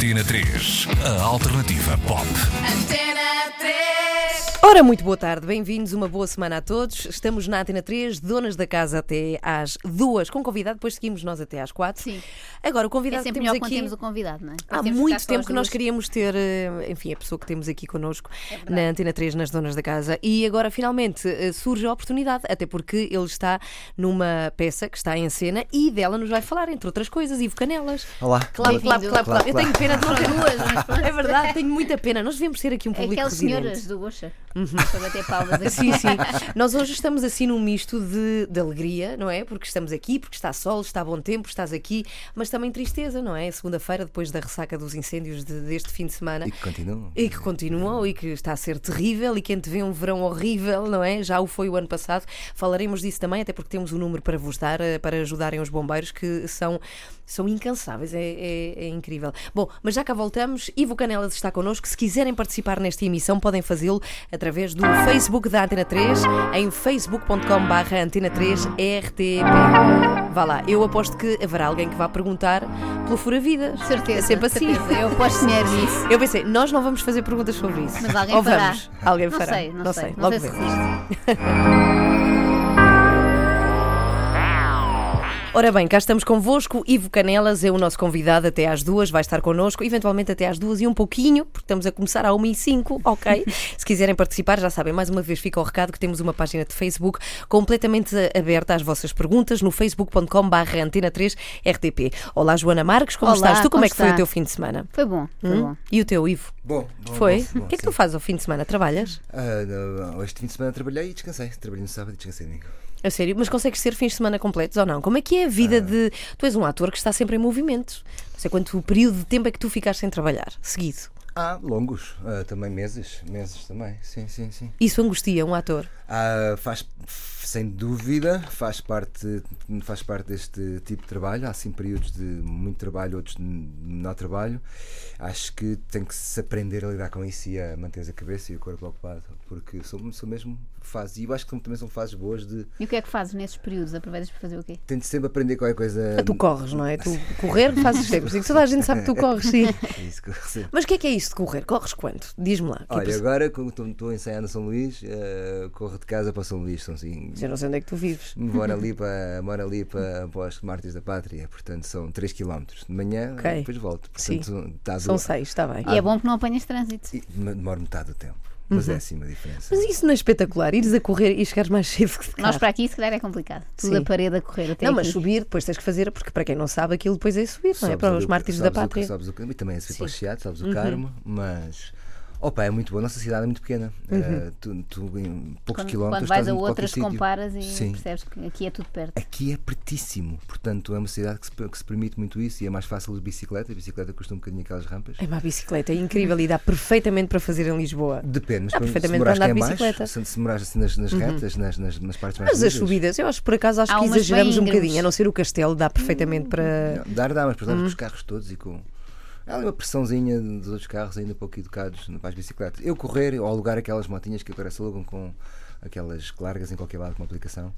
Antena 3, a alternativa pop. Antena 3. Ora, muito boa tarde, bem-vindos, uma boa semana a todos. Estamos na Antena 3, donas da casa até às duas, com convidado, depois seguimos nós até às quatro. Sim. Agora, o É convidado sempre que temos melhor quando aqui. temos o convidado, não é? Há muito tempo que nós queríamos ter, eh, enfim, a pessoa que temos aqui connosco É na Antena 3, nas Donas da Casa. E agora, finalmente, eh, surge a oportunidade, até porque ele está numa peça que está em cena e dela nos vai falar, entre outras coisas, Ivo Canelas. Olá. Claro, claro, claro, claro. Eu tenho pena de não ter duas, mas pronto. É verdade, tenho muita pena. Nós devemos ter aqui um É público aquelas residente. senhoras do Para bater palmas aqui. Sim, sim. Nós hoje estamos assim num misto de, de alegria, não é? Porque estamos aqui, porque está sol, está bom tempo, estás aqui, mas também tristeza, não é? Segunda-feira, depois da ressaca dos incêndios de- deste fim de semana. E que continuam. E que continuam e que está a ser terrível e que antevê um verão horrível, não é? Já o foi o ano passado. Falaremos disso também, até porque temos um número para vos dar, eh, para ajudarem os bombeiros, que são, são incansáveis, é, é- é incrível. Bom, mas já cá voltamos. Ivo Canelas está connosco. Se quiserem participar nesta emissão, podem fazê-lo através do Facebook da Antena 3, em facebook.com/barra Antena 3 RTP. Vá lá, eu aposto que haverá alguém que vá perguntar pelo Fura-Vidas. Certeza. É sempre assim. certeza. Eu aposto dinheiro nisso. Eu pensei, nós não vamos fazer perguntas sobre isso. Mas alguém Ou fará. vamos? Alguém Não fará. sei, não, sei. Não Logo sei se Ora bem, cá estamos convosco. Ivo Canelas é o nosso convidado até às duas, vai estar connosco, eventualmente até às duas e um pouquinho, porque estamos a começar à uma e cinco, ok? Se quiserem participar, já sabem, mais uma vez fica o recado que temos uma página de Facebook completamente aberta às vossas perguntas no facebook.com barra antena 3 RTP. Olá, Joana Marques, como Olá, estás? Tu como, como é que foi o está? teu fim de semana? Foi bom, foi Hum? bom. E o teu, Ivo? Bom, bom, Foi? bom, o que é que bom, tu fazes ao fim de semana? Trabalhas? Ah, não, não, este fim de semana trabalhei e descansei. Trabalhei no sábado e descansei domingo. A sério? Mas consegues ser fins de semana completos ou não? Como é que é a Ah. vida de. Tu és um ator que está sempre em movimento. Não sei quanto período de tempo é que tu ficaste sem trabalhar, seguido. Ah, longos. Ah, também meses. Meses também. Sim, sim, sim. Isso angustia um ator. Ah, faz, sem dúvida, faz parte, faz parte deste tipo de trabalho. Há sim períodos de muito trabalho, outros de menor trabalho. Acho que tem que se aprender a lidar com isso e a manter a cabeça e o corpo ocupado, porque são, são mesmo fases. E eu acho que também são fases boas de. E o que é que fazes nesses períodos? Aproveitas para fazer o quê? Tento sempre aprender qualquer coisa. Ah, Tu corres, não é? Tu correr fazes sempre. Digo, Toda a gente sabe que tu corres, sim. É isso que eu recebo. Mas o que é que é isso de correr? Corres quanto? Diz-me lá. É Olha, para- agora como estou- a ensaiar no São Luís, eh, corro de casa para São Luís, são assim. Eu não sei onde é que tu vives. Moro ali para, moro ali para, para os Mártires da Pátria, portanto são 3 km de manhã Ok. e depois volto. Portanto, está São do- seis, está bem. E é bom porque não apanhas trânsito. e demoro metade do tempo. Mas é assim uma diferença. Mas isso não é espetacular? Ires a correr e chegares mais cedo que de Nós para aqui, se calhar, é complicado. Tudo Sim. a parede a correr até Não, mas aqui. subir, depois tens que fazer, porque para quem não sabe, aquilo depois é subir, não é? Sobes Para os o- mártires da o- pátria. Uhum. sobes o- e também a subir para o Chiado, sabes o Carmo, mas. Opa, é muito boa. A nossa cidade é muito pequena. Eh, tu, tu em poucos Quando, quilómetros quando vais a outras, comparas e Sim. percebes que aqui é tudo perto. Aqui é pertíssimo, portanto é uma cidade que se, que se permite muito isso e é mais fácil de bicicleta. A bicicleta custa um bocadinho aquelas rampas. É uma bicicleta, é incrível e dá perfeitamente para fazer em Lisboa. Depende, mas Dá perfeitamente para andar que de é mais, bicicleta. se, se demorares assim nas, nas retas, nas, nas, nas partes mais Mas as subidas, eu acho que por acaso acho Há que exageramos um bocadinho, a não ser o castelo, dá perfeitamente para. Não, dar dá, mas por exemplo, Hum. com os carros todos e com. Há ali uma pressãozinha dos outros carros ainda pouco educados para as bicicletas. Eu correr ou alugar aquelas motinhas que agora se alugam com aquelas largas em qualquer lado com uma aplicação,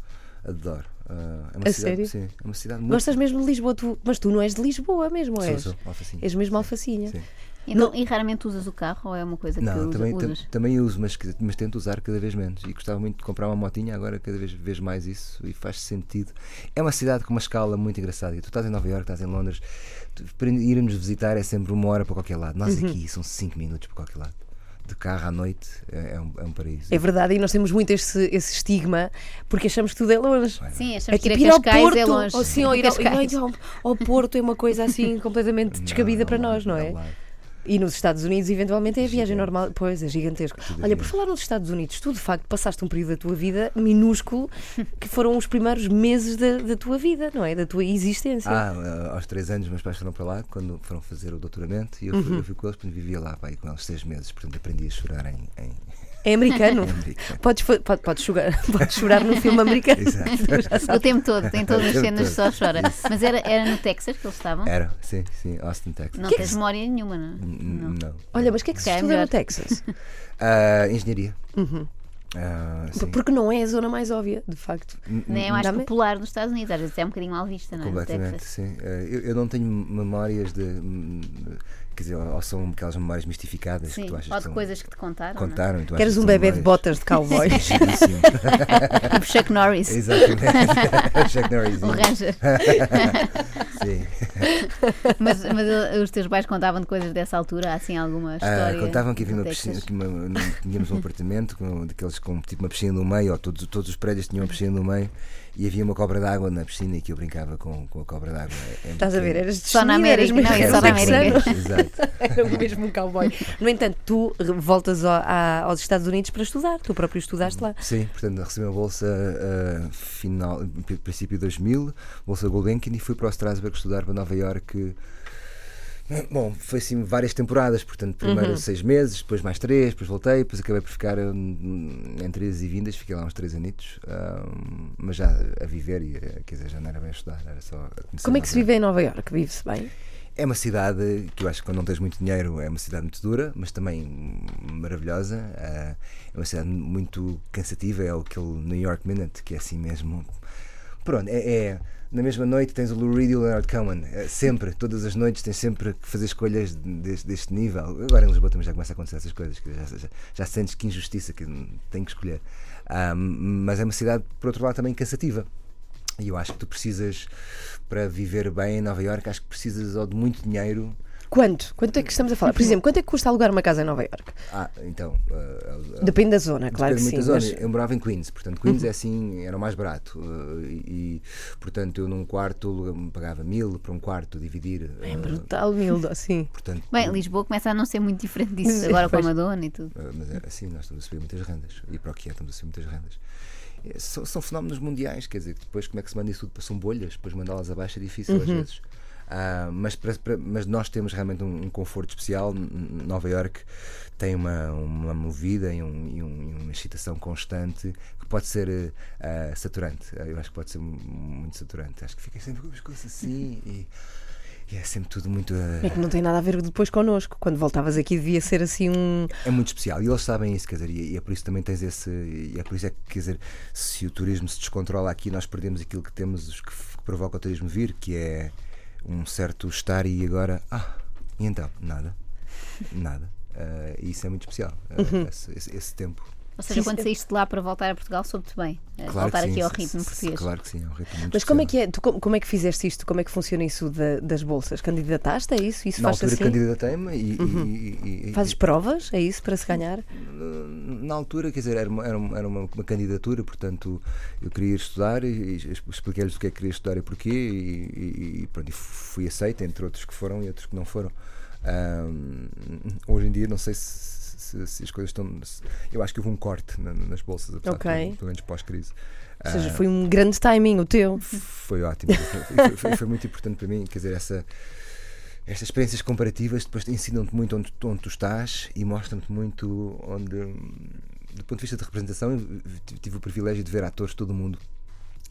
adoro. Ah, é uma A cidade, sério? Sim, é uma cidade muito. Gostas mesmo de Lisboa, tu- mas tu não és de Lisboa mesmo, Sou, és? sou, Alfacinha. És mesmo Sim, alfacinha. sim. Então, E raramente usas o carro ou é uma coisa que Não, usa- também, tam- usas? também uso, mas, que- mas tento usar cada vez menos. E gostava muito de comprar uma motinha, agora cada vez vejo mais isso e faz sentido. É uma cidade com uma escala muito engraçada. E tu estás em Nova Iorque, estás em Londres, tu- para irmos visitar é sempre uma hora para qualquer lado. Nós Uhum. aqui são cinco minutos para qualquer lado. De carro à noite é, é um, é um paraíso. É verdade, e nós temos muito esse, esse estigma porque achamos que tudo é longe. Sim, É achamos que tipo ir ir a ao Porto, é longe. ou, sim, ou ir ao, ao, ao Porto é uma coisa assim completamente descabida Não, para não, nós, não é? ao lado. E nos Estados Unidos, eventualmente, é a viagem Gigante. normal. Pois, é gigantesco. Tudo Olha, por falar nos Estados Unidos, tu de facto passaste um período da tua vida minúsculo, que foram os primeiros meses da, da tua vida, não é? Da tua existência. Ah, ah, aos três anos, meus pais foram para lá quando foram fazer o doutoramento e eu fui, Uhum. eu fui com eles, portanto vivia lá pá, aí com eles seis meses, portanto aprendi a chorar em. em... É americano. americano. Podes, pode, podes, chorar, podes chorar num filme americano. Exato. O tempo todo, tem todas as cenas todo. só chora. Mas era, era no Texas que eles estavam? Era, sim, sim, Austin, Texas. Não Que é que tens se- memória nenhuma, não? N- não. Não. Olha, mas o que é que se Ok, estuda melhor. no Texas? Ah, engenharia. Ah, sim, Porque não é a zona mais óbvia, de facto. Nem é mais Dá-me- popular nos Estados Unidos, às vezes é um bocadinho mal vista, não é? Completamente, sim. Ah, eu, eu não tenho memórias de. Quer dizer, ou são aquelas memórias mistificadas Sim, que tu achas ou que de são- coisas que te contaram. é? contaram. tu Queres achas um que bebê de botas de cowboy? Tipo Chuck Norris, Exatamente. Chuck Norris. o Ranger. Sim. Mas, mas os teus pais contavam de coisas dessa altura, assim, alguma Ah, história? contavam que havia uma piscina, que uma- tínhamos um apartamento com, daqueles com tipo uma piscina no meio, ou todos, todos os prédios tinham uma piscina no meio, e havia uma cobra d'água na piscina e que eu brincava com, com a cobra d'água. É- Estás a ver? Eras Só na América, não, mesmo é só na. América. Exato. Era mesmo um cowboy. No entanto, tu voltas ao- a- aos Estados Unidos para estudar. Tu próprio estudaste lá. Sim, portanto, recebi uma bolsa ah, final, pri- princípio de 2000, bolsa Gulbenkian, e fui para o Strasbourg estudar para Nova Iorque. Bom, foi assim várias temporadas, portanto, primeiro Uhum. seis meses, depois mais três, depois voltei, depois acabei por ficar hum, em três e vindas, fiquei lá uns três anitos, hum, mas já a viver, e eh, quer dizer, já não era bem a estudar, era só. Como é que se vive em Nova Iorque? Vive-se bem? é uma cidade que eu acho que quando não tens muito dinheiro é uma cidade muito dura, mas também maravilhosa. Ah, É uma cidade muito cansativa, é aquele New York Minute, que é assim mesmo. Pronto, é. é- na mesma noite tens o Lou Reed e o Leonard Cohen. É sempre, todas as noites tens sempre que fazer escolhas deste, deste nível. Agora em Lisboa também já começa a acontecer essas coisas, que já, já, já sentes que injustiça, que tem que escolher. Mas é uma cidade, por outro lado, também cansativa. E eu acho que tu precisas, para viver bem em Nova Iorque, acho que precisas ou de muito dinheiro. Quanto? Quanto é que estamos a falar? Por exemplo, quanto é que custa alugar uma casa em Nova Iorque? Ah, então. ah, ah, Depende da zona, claro que sim. da zona. mas- Uhum. Eu morava em Queens, portanto, Queens é assim, era o mais barato. uh, e, portanto, eu num quarto pagava mil para um quarto dividir. É uh, brutal, humilde, assim. portanto, Bem, Lisboa começa a não ser muito diferente disso, agora com a. Madonna e tudo. uh, mas é assim, nós estamos a subir muitas rendas. E para o que é, estamos a subir muitas rendas. É, São, são fenómenos mundiais, quer dizer, que depois como é que se manda isso tudo? São bolhas, depois mandá-las abaixo é difícil Uhum. às vezes. Ah, mas, para- para- mas nós temos realmente um, um conforto especial. Nova York tem uma, uma movida e, um- e um- e uma excitação constante que pode ser ah, saturante. Eu acho que pode ser mu- muito saturante. Acho que fica sempre com o pescoço assim e, e é sempre tudo muito. ah, É que não tem nada a ver depois connosco. Quando voltavas aqui devia ser assim um. é muito especial e eles sabem isso, quer dizer, e é por isso também tens esse. E é por isso é que, quer dizer, se o turismo se descontrola aqui, nós perdemos aquilo que temos, os que, que provoca o turismo vir, que é um certo estar e agora. Ah, e então? Nada. Nada. E isso é muito especial, ah, esse, esse- esse tempo. Ou seja, Sim, quando sim. saíste de lá para voltar a Portugal, soube-te bem. eh, Claro voltar sim, aqui ao ritmo português. Claro que sim, é um ritmo muito Mas como é que é? Tu, como, como é que fizeste isto? Como é que funciona isso da- das bolsas? Candidataste? É isso? Isso Na faz altura assim? candidatei-me e, e- e- e- Fazes provas? É isso para se ganhar? na altura, quer dizer, era uma, era uma, era uma- uma candidatura, portanto, eu queria ir estudar e, e expliquei-lhes o que é que queria estudar e porquê, e, e- e pronto, e fui aceito, entre outros que foram e outros que não foram. Ahm, hoje em dia, não sei se, se- se as coisas estão. se- eu acho que houve um corte na- nas bolsas, apesar Ok. de pelo menos pós-crise. Ou seja, Ah, foi um grande timing o teu. foi ótimo, foi, foi- foi- muito importante para mim, quer dizer, essa, estas experiências comparativas depois ensinam-te muito onde, onde tu estás e mostram-te muito onde, do ponto de vista de representação, tive o privilégio de ver atores de todo o mundo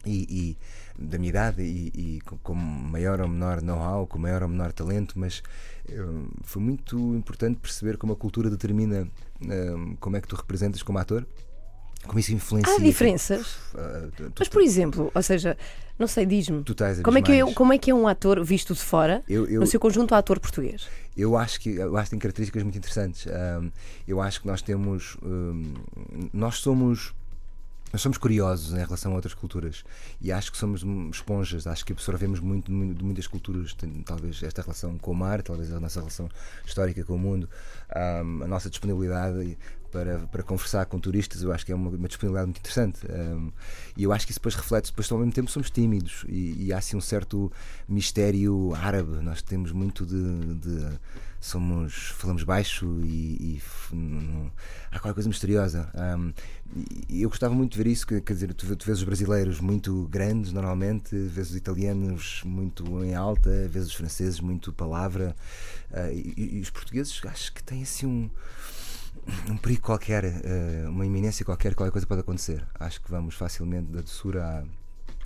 e, e da minha idade e, e com, maior ou menor know-how, com maior ou menor talento, mas eh, foi muito importante perceber como a cultura determina eh, como é que tu representas como ator, como isso influencia. Há diferenças. Ah, tu- tu- Mas, por exemplo, ou seja, não sei, diz-me. Como é, que é, como é que é um ator visto de fora, Eu- eu- no seu conjunto, ator português? Eu acho que eu acho que tem características muito interessantes. Ahm, eu acho que nós temos, hum, nós somos nós somos curiosos em relação a outras culturas e acho que somos esponjas, acho que absorvemos muito de mu- de muitas culturas, talvez esta relação com o mar, talvez a nossa relação histórica com o mundo, a nossa disponibilidade para, para conversar com turistas, eu acho que é uma, uma disponibilidade muito interessante. ahm, e eu acho que isso depois reflete, depois ao mesmo tempo somos tímidos. E, e há assim um certo mistério árabe, nós temos muito de- de somos falamos baixo e, e não- há qualquer coisa misteriosa. Ahm, e eu gostava muito de ver isso que- quer dizer tu, tu vês os brasileiros muito grandes normalmente vês os italianos muito em alta vês os franceses muito palavra. E, e- e os portugueses acho que têm assim um um perigo qualquer, eh, uma iminência qualquer, qualquer coisa pode acontecer. Acho que vamos facilmente da doçura à,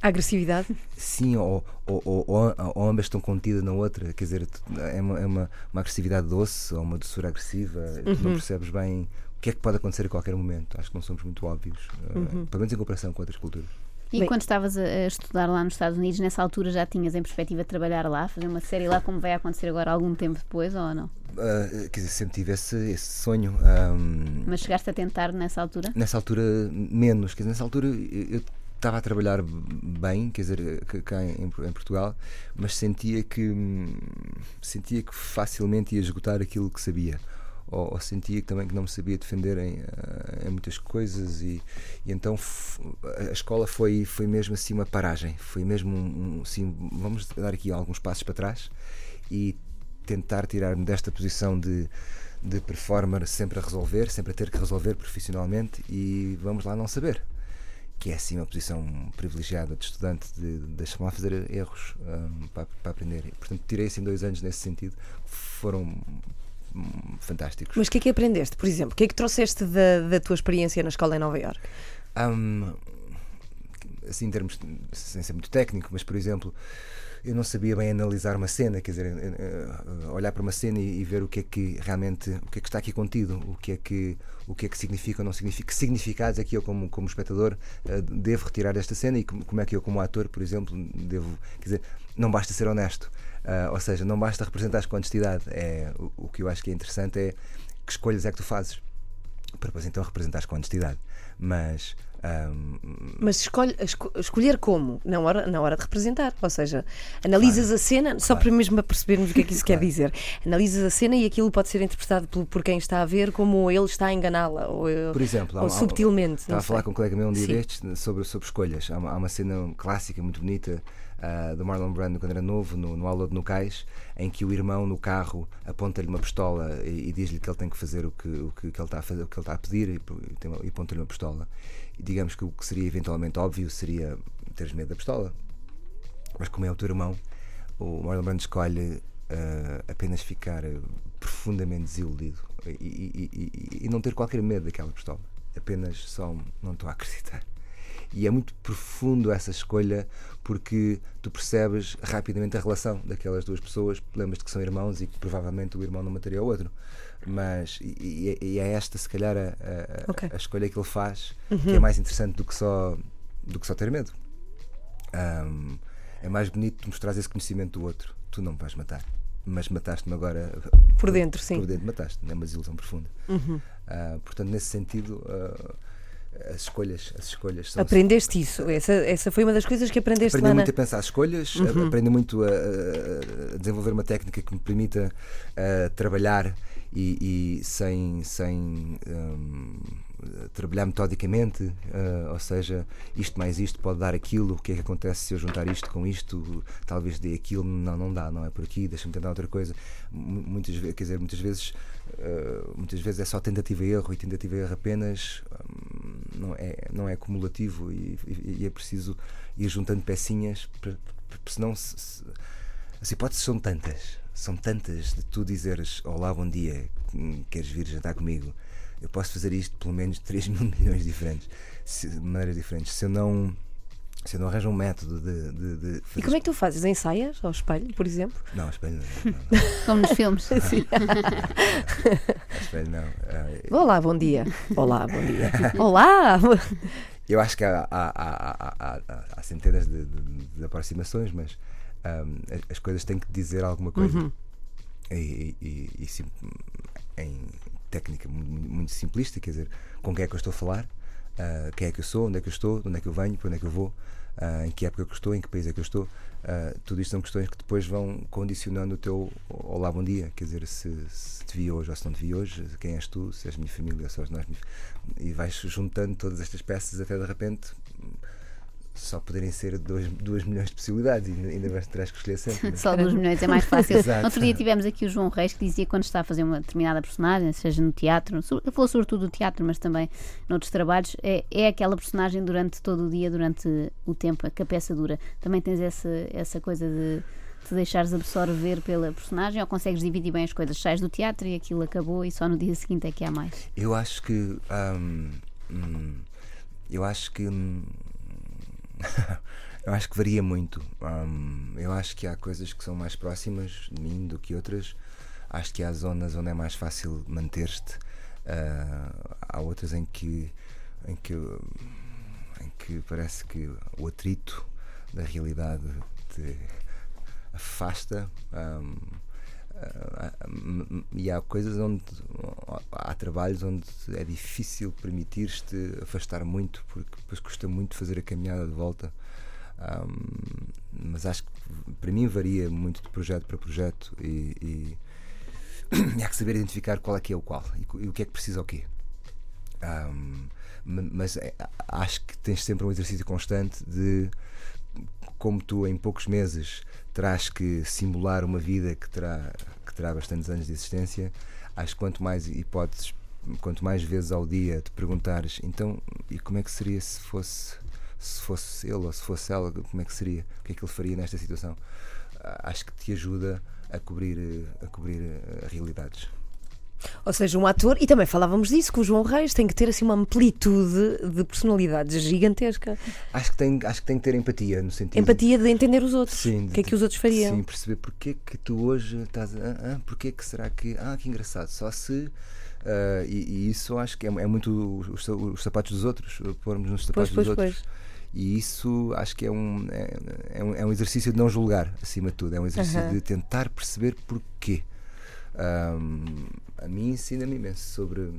A agressividade? Sim, ou, ou, ou, ou- ambas estão contidas na outra, quer dizer, tu- é uma, é uma, uma agressividade doce ou uma doçura agressiva, tu Uhum. não percebes bem o que é que pode acontecer a qualquer momento. Acho que não somos muito óbvios, eh, Uhum. pelo menos em comparação com outras culturas. E Bem- quando estavas a, estudar lá nos Estados Unidos, nessa altura já tinhas em perspectiva de trabalhar lá, fazer uma série lá, como vai acontecer agora algum tempo depois, ou não? Ah, quer dizer, sempre tive esse, esse sonho. ahm, Mas chegaste a tentar nessa altura? nessa altura, menos, quer dizer, nessa altura eu estava a trabalhar bem, quer dizer, cá- cá em, em Portugal, mas sentia que hum, sentia que facilmente ia esgotar aquilo que sabia. Ou, ou sentia também que não me sabia defender em, ah, em muitas coisas e, e então a escola foi foi mesmo assim uma paragem foi mesmo um, um- assim vamos dar aqui alguns passos para trás e tentar tirar-me desta posição de, de performer sempre a resolver, sempre a ter que resolver profissionalmente e vamos lá não saber. Que é assim uma posição privilegiada de estudante, de, de deixar-me lá fazer erros hum, para, para aprender. Portanto, tirei assim dois anos nesse sentido, foram fantásticos. Mas o que é que aprendeste, por exemplo? O que é que trouxeste da, da tua experiência na escola em Nova Iorque? Hum, assim, em termos, sem ser muito técnico, mas por exemplo, eu não sabia bem analisar uma cena, quer dizer, eh, eh, olhar para uma cena e, e ver o que é que realmente, o que é que está aqui contido, o que é que, o que é que significa ou não significa, que significados é que eu como, como espectador eh, devo retirar desta cena e como é que eu como ator, por exemplo, devo, quer dizer, não basta ser honesto, Ah, ou seja, não basta representar com honestidade, é, o, o que eu acho que é interessante é que escolhas é que tu fazes para depois então representares com honestidade, mas hum, Mas escolhe, esco- escolher como? Na hora, na hora de representar. Ou seja, analisas a cena, só para mesmo percebermos o que é que isso quer dizer. Analisas a cena e aquilo pode ser interpretado por, por quem está a ver como ele está a enganá-la. Ou, eh, Por exemplo, há ou há- subtilmente. Estava não a falar com um colega meu um dia Sim. destes sobre, sobre escolhas. Há uma, há uma cena clássica muito bonita ah, do Marlon Brando quando era novo, no, no aula de Nucais, em que o irmão no carro aponta-lhe uma pistola e, e diz-lhe que ele tem que fazer o que, o que, que ele está a fazer, o que ele está a pedir e, e aponta-lhe uma pistola. E digamos que o que seria eventualmente óbvio seria teres medo da pistola. Mas como é o teu irmão, o Marlon Brando escolhe ah, apenas ficar profundamente desiludido e, e- e- e- não ter qualquer medo daquela pistola. Apenas só não estou a acreditar. E é muito profundo essa escolha porque tu percebes rapidamente a relação daquelas duas pessoas. Lembras-te que são irmãos e que provavelmente o irmão não mataria o outro. Mas, e, e é- esta, se calhar, a, a- Ok. a escolha que ele faz que é mais interessante do que só, do que só ter medo. Ahm, é mais bonito tu mostrares esse conhecimento do outro. Tu não me vais matar, mas mataste-me agora Por dentro, sim. Por dentro mataste, é uma desilusão profunda. Ah, portanto, nesse sentido, ah, as escolhas, as escolhas são Aprendeste isso. Essa, essa foi uma das coisas que aprendeste Aprendi lá na... muito a pensar as escolhas, a- aprendi muito a, a- a desenvolver uma técnica que me permita ah, trabalhar e, e sem, sem hum, trabalhar metodicamente, ah, ou seja, isto mais isto pode dar aquilo, o que é que acontece se eu juntar isto com isto, talvez dê aquilo, não, não dá, não é por aqui, deixa-me tentar outra coisa. Mu- Muitas quer dizer, muitas vezes, ah, muitas vezes é só tentativa e erro e tentativa e erro apenas hum, não é, não é acumulativo e, e- e é preciso ir juntando pecinhas, porque senão se, se- as hipóteses são tantas, são tantas de tu dizeres Olá, bom dia, queres vir jantar comigo? Eu posso fazer isto pelo menos 3 mil milhões diferentes, de maneiras diferentes. Se eu não, se eu não arranjo um método de, de, de E como é que tu fazes? Ensaias ao espelho, por exemplo? Não, espelho não. não, não, Como nos filmes. não, espelho não. Ah, Olá, bom dia. Olá, bom dia. Olá! Eu acho que há, há, há, há, há- há centenas de, de- de aproximações, mas ahm, as- as coisas têm que dizer alguma coisa. E, e- e sim- em técnica mu- mu- muito simplista, quer dizer, com quem é que eu estou a falar, ah, quem é que eu sou, onde é que eu estou, de onde é que eu venho, para onde é que eu vou, ah, em que época que eu estou, em que país é que eu estou. Ah, tudo isto são questões que depois vão condicionando o teu olá, bom dia. Quer dizer, se, se te vi hoje ou se não te vi hoje, quem és tu, se és minha família se és nós. E vais juntando todas estas peças até de repente só poderem ser 2 milhões de possibilidades e ainda- vais terás que escolher sempre. né? Só dos milhões é mais fácil. Exato. Outro dia tivemos aqui o João Reis que dizia que quando está a fazer uma determinada personagem, seja no teatro, ele falou sobretudo do teatro, mas também noutros trabalhos, é, é aquela personagem durante todo o dia, durante o tempo que a peça dura. Também tens essa, essa coisa de te deixares absorver pela personagem ou consegues dividir bem as coisas? Sais do teatro e aquilo acabou e só no dia seguinte é que há mais. Eu acho que. hum, hum, eu acho que. hum, Eu acho que varia muito. Hum, eu acho que há coisas que são mais próximas de mim do que outras. Acho que há zonas onde é mais fácil manter-te. Ah, há outras em que, em que em que parece que o atrito da realidade te afasta. hum, e há coisas onde há trabalhos onde é difícil permitir-te afastar muito porque depois custa muito fazer a caminhada de volta. Hum, mas acho que para mim varia muito de projeto para projeto e, e- e há que saber identificar qual é que é o qual e, e o que é que precisa o quê. Ma- mas é- acho que tens sempre um exercício constante de como tu em poucos meses terás que simular uma vida que terá, que terá bastantes anos de existência, acho que quanto mais hipóteses, quanto mais vezes ao dia te perguntares, então, e como é que seria se fosse se fosse ele ou se fosse ela, como é que seria? O que é que ele faria nesta situação? Ah, Acho que te ajuda a cobrir, a cobrir eh, realidades. Ou seja, um ator, e também falávamos disso, que o João Reis tem que ter assim uma amplitude de personalidade gigantesca. Acho que tem, acho que tem que ter empatia no sentido. Empatia de entender os outros. Sim, o que é que os outros fariam? Sim, perceber porque é que tu hoje estás. Ah, ah, porque é que será que. Ah, que engraçado. Só se. ah, e, e isso acho que é, é muito os, os sapatos dos outros, pormos nos sapatos pois, dos outros. pois. E isso acho que é um, é, é um, é um exercício de não julgar, acima de tudo. É um exercício de tentar perceber porquê. Ahm, a mim ensina-me imenso sobre,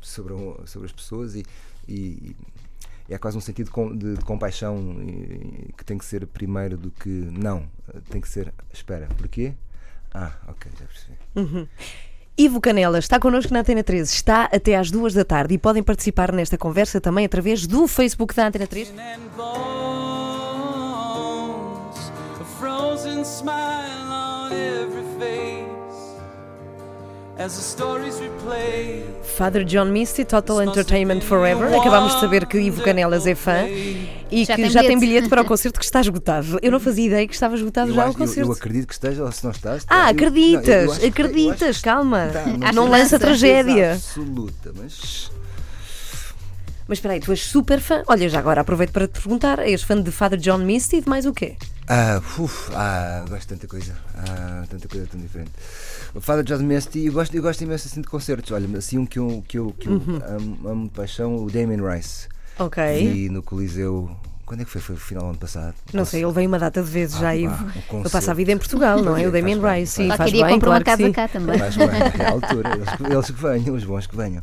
sobre, sobre as pessoas e, e, e é quase um sentido de, de- compaixão que tem que ser primeiro do que não. Tem que ser, espera, porquê? Ah, ok, já percebi. Ivo Canela está connosco na Antena 13, está até às duas da tarde e podem participar nesta conversa também através do Facebook da Antena 3. and bones, a frozen smile on every Father John Misty, Total Entertainment Forever. Acabámos de saber que Ivo Canelas é fã e Já que tem já tem bilhete. para o concerto que está esgotado. Eu não fazia ideia que estava esgotado Eu, já o acho- eu- eu concerto. acredito que esteja, ou se não estás. Ah, está. Não, eu acreditas, acho que- eu acreditas, acho calma. está, não sei lança tragédia. absoluta, mas. Mas espera aí, tu és super fã. Olha, já agora aproveito para te perguntar: és fã de Father John Misty e de mais o quê? Ah, uf, ah, gosto de tanta coisa. Ah, tanta coisa tão diferente. O Father John Misty, eu gosto, eu gosto imenso assim de concertos. Olha, assim um que eu, que eu, que eu Uhum. amo, amo de paixão, o Damien Rice. Ok. Vi no Coliseu. Quando é que foi? Foi o final do ano passado? Não sei, ele veio uma data de vezes Ah, já, Ivo. um Ele passa a vida em Portugal, não é? O Faz Damien Rice, faz sim, faz Qualquer dia bem, compra claro uma casa sim. cá também. Mas bem, é a altura, eles, que- eles que venham, os bons que venham.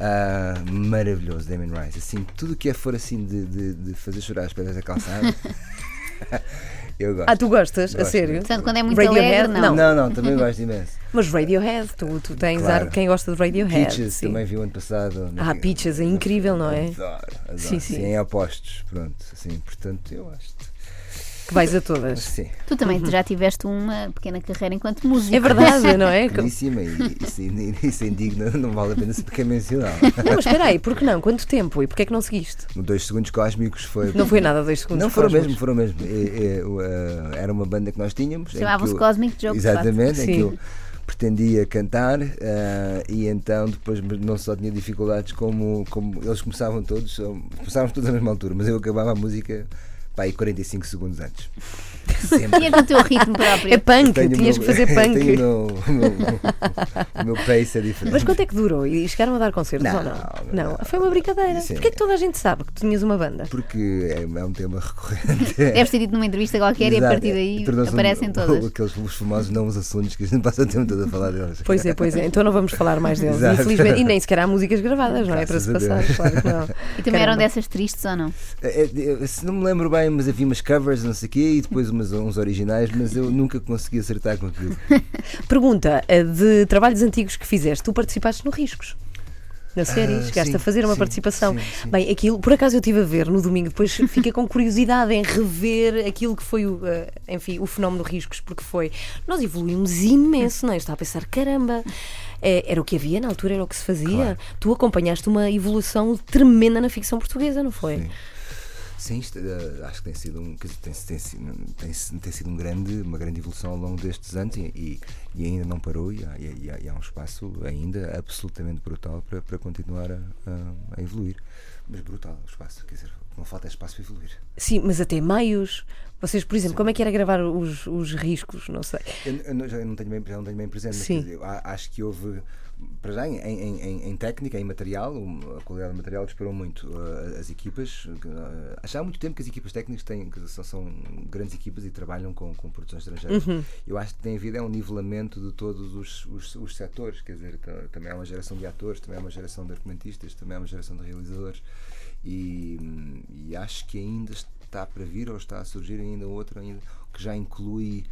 Ah, maravilhoso, Damien Rice. Assim, tudo que é for assim de, de, de fazer chorar as pedras da calçada, eu gosto. Ah, tu gostas? a Gosto, sério? gosto. Portanto, quando é muito Radiohead, alegre, não. não. Não, também gosto imenso. Mas Radiohead, tu, tu tens Claro. ar de quem gosta de Radiohead. Peaches sim. também vi o ano passado. Ah, Peaches, é incrível, não é? Adoro, adoro. Sim, sim. em opostos, pronto. Assim, portanto, eu acho. Que vais a todas. Sim, Tu também já tiveste uma pequena carreira enquanto músico. É verdade, não é? caríssima e isso, isso é indigno, não vale a pena sequer mencionar. Não, mas espera aí, por que não? Quanto tempo? E porquê é que não seguiste? No Dois Segundos Cósmicos foi. Não foi nada dois segundos. Não foram cósmicos. mesmo, foram mesmo. É, é, o, eh, era uma banda que nós tínhamos. Chamava-se eu- Cosmic Joke, Exatamente, em que eu pretendia cantar eh, e então depois não só tinha dificuldades como, como eles começavam todos, começávamos todos à mesma altura, mas eu acabava a música pá, aí 45 segundos antes. Sempre. Tinha com o teu ritmo próprio. É punk, tinhas meu- que fazer punk. tenho o meu, meu, o meu pace é diferente. Mas quanto é que durou? E chegaram a dar concertos Não, ou não? não, Não, não. foi uma brincadeira. Sim. Porquê é que toda a gente sabe que tu tinhas uma banda? Porque é, é um tema recorrente. Deves ter dito numa entrevista qualquer e a Exato, partir daí tornou-se um- aparecem todas. Aqueles os famosos não os assuntos que a gente passa o tempo todo a falar deles. Pois é, pois é. Então não vamos falar mais deles. Exato. Infelizmente. E nem sequer há músicas gravadas, não é? Para se passar. Claro que não. E também eram Caramba. dessas tristes ou não? É, é, se não me lembro bem, mas havia umas covers, não sei o quê, e depois umas, uns originais, mas eu nunca consegui acertar com aquilo. Pergunta: eh, de trabalhos antigos que fizeste, tu participaste no Riscos? Na série? Ah, Chegaste sim, a fazer uma sim, participação. sim. Bem, aquilo, por acaso eu estive a ver no domingo, depois fiquei com curiosidade em rever aquilo que foi o, eh, enfim, o fenómeno Riscos, porque foi. Nós evoluímos imenso, não é? Eu estava a pensar, caramba. eh, Era o que havia na altura, era o que se fazia. Claro. Tu acompanhaste uma evolução tremenda na ficção portuguesa, não foi? Sim. Sim, eh, acho que tem sido um, dizer, tem, tem, tem, tem sido um grande, uma grande evolução ao longo destes anos e, e- ainda não parou e há, e há- e há um espaço ainda absolutamente brutal para, para continuar a, a- a evoluir. Mas brutal o espaço, quer dizer, não falta espaço para evoluir. Sim, mas até meios. Vocês, por exemplo, como é que era gravar os, os riscos? Não sei. Eu, eu não- já não tenho bem, já não tenho bem presente, mas Sim. dizer, acho que houve, para já, em, em- em- técnica, em material, a qualidade do material disparou muito. Uh, as equipas, uh, já há muito tempo que as equipas técnicas têm, que são, são grandes equipas e trabalham com, com produções estrangeiras. Uhum. Eu acho que tem havido é um nivelamento de todos os, os, os setores, quer dizer, ta- também há uma geração de atores, também há uma geração de argumentistas, também há uma geração de realizadores e, e acho que ainda está para vir ou está a surgir ainda outro ainda, que já inclui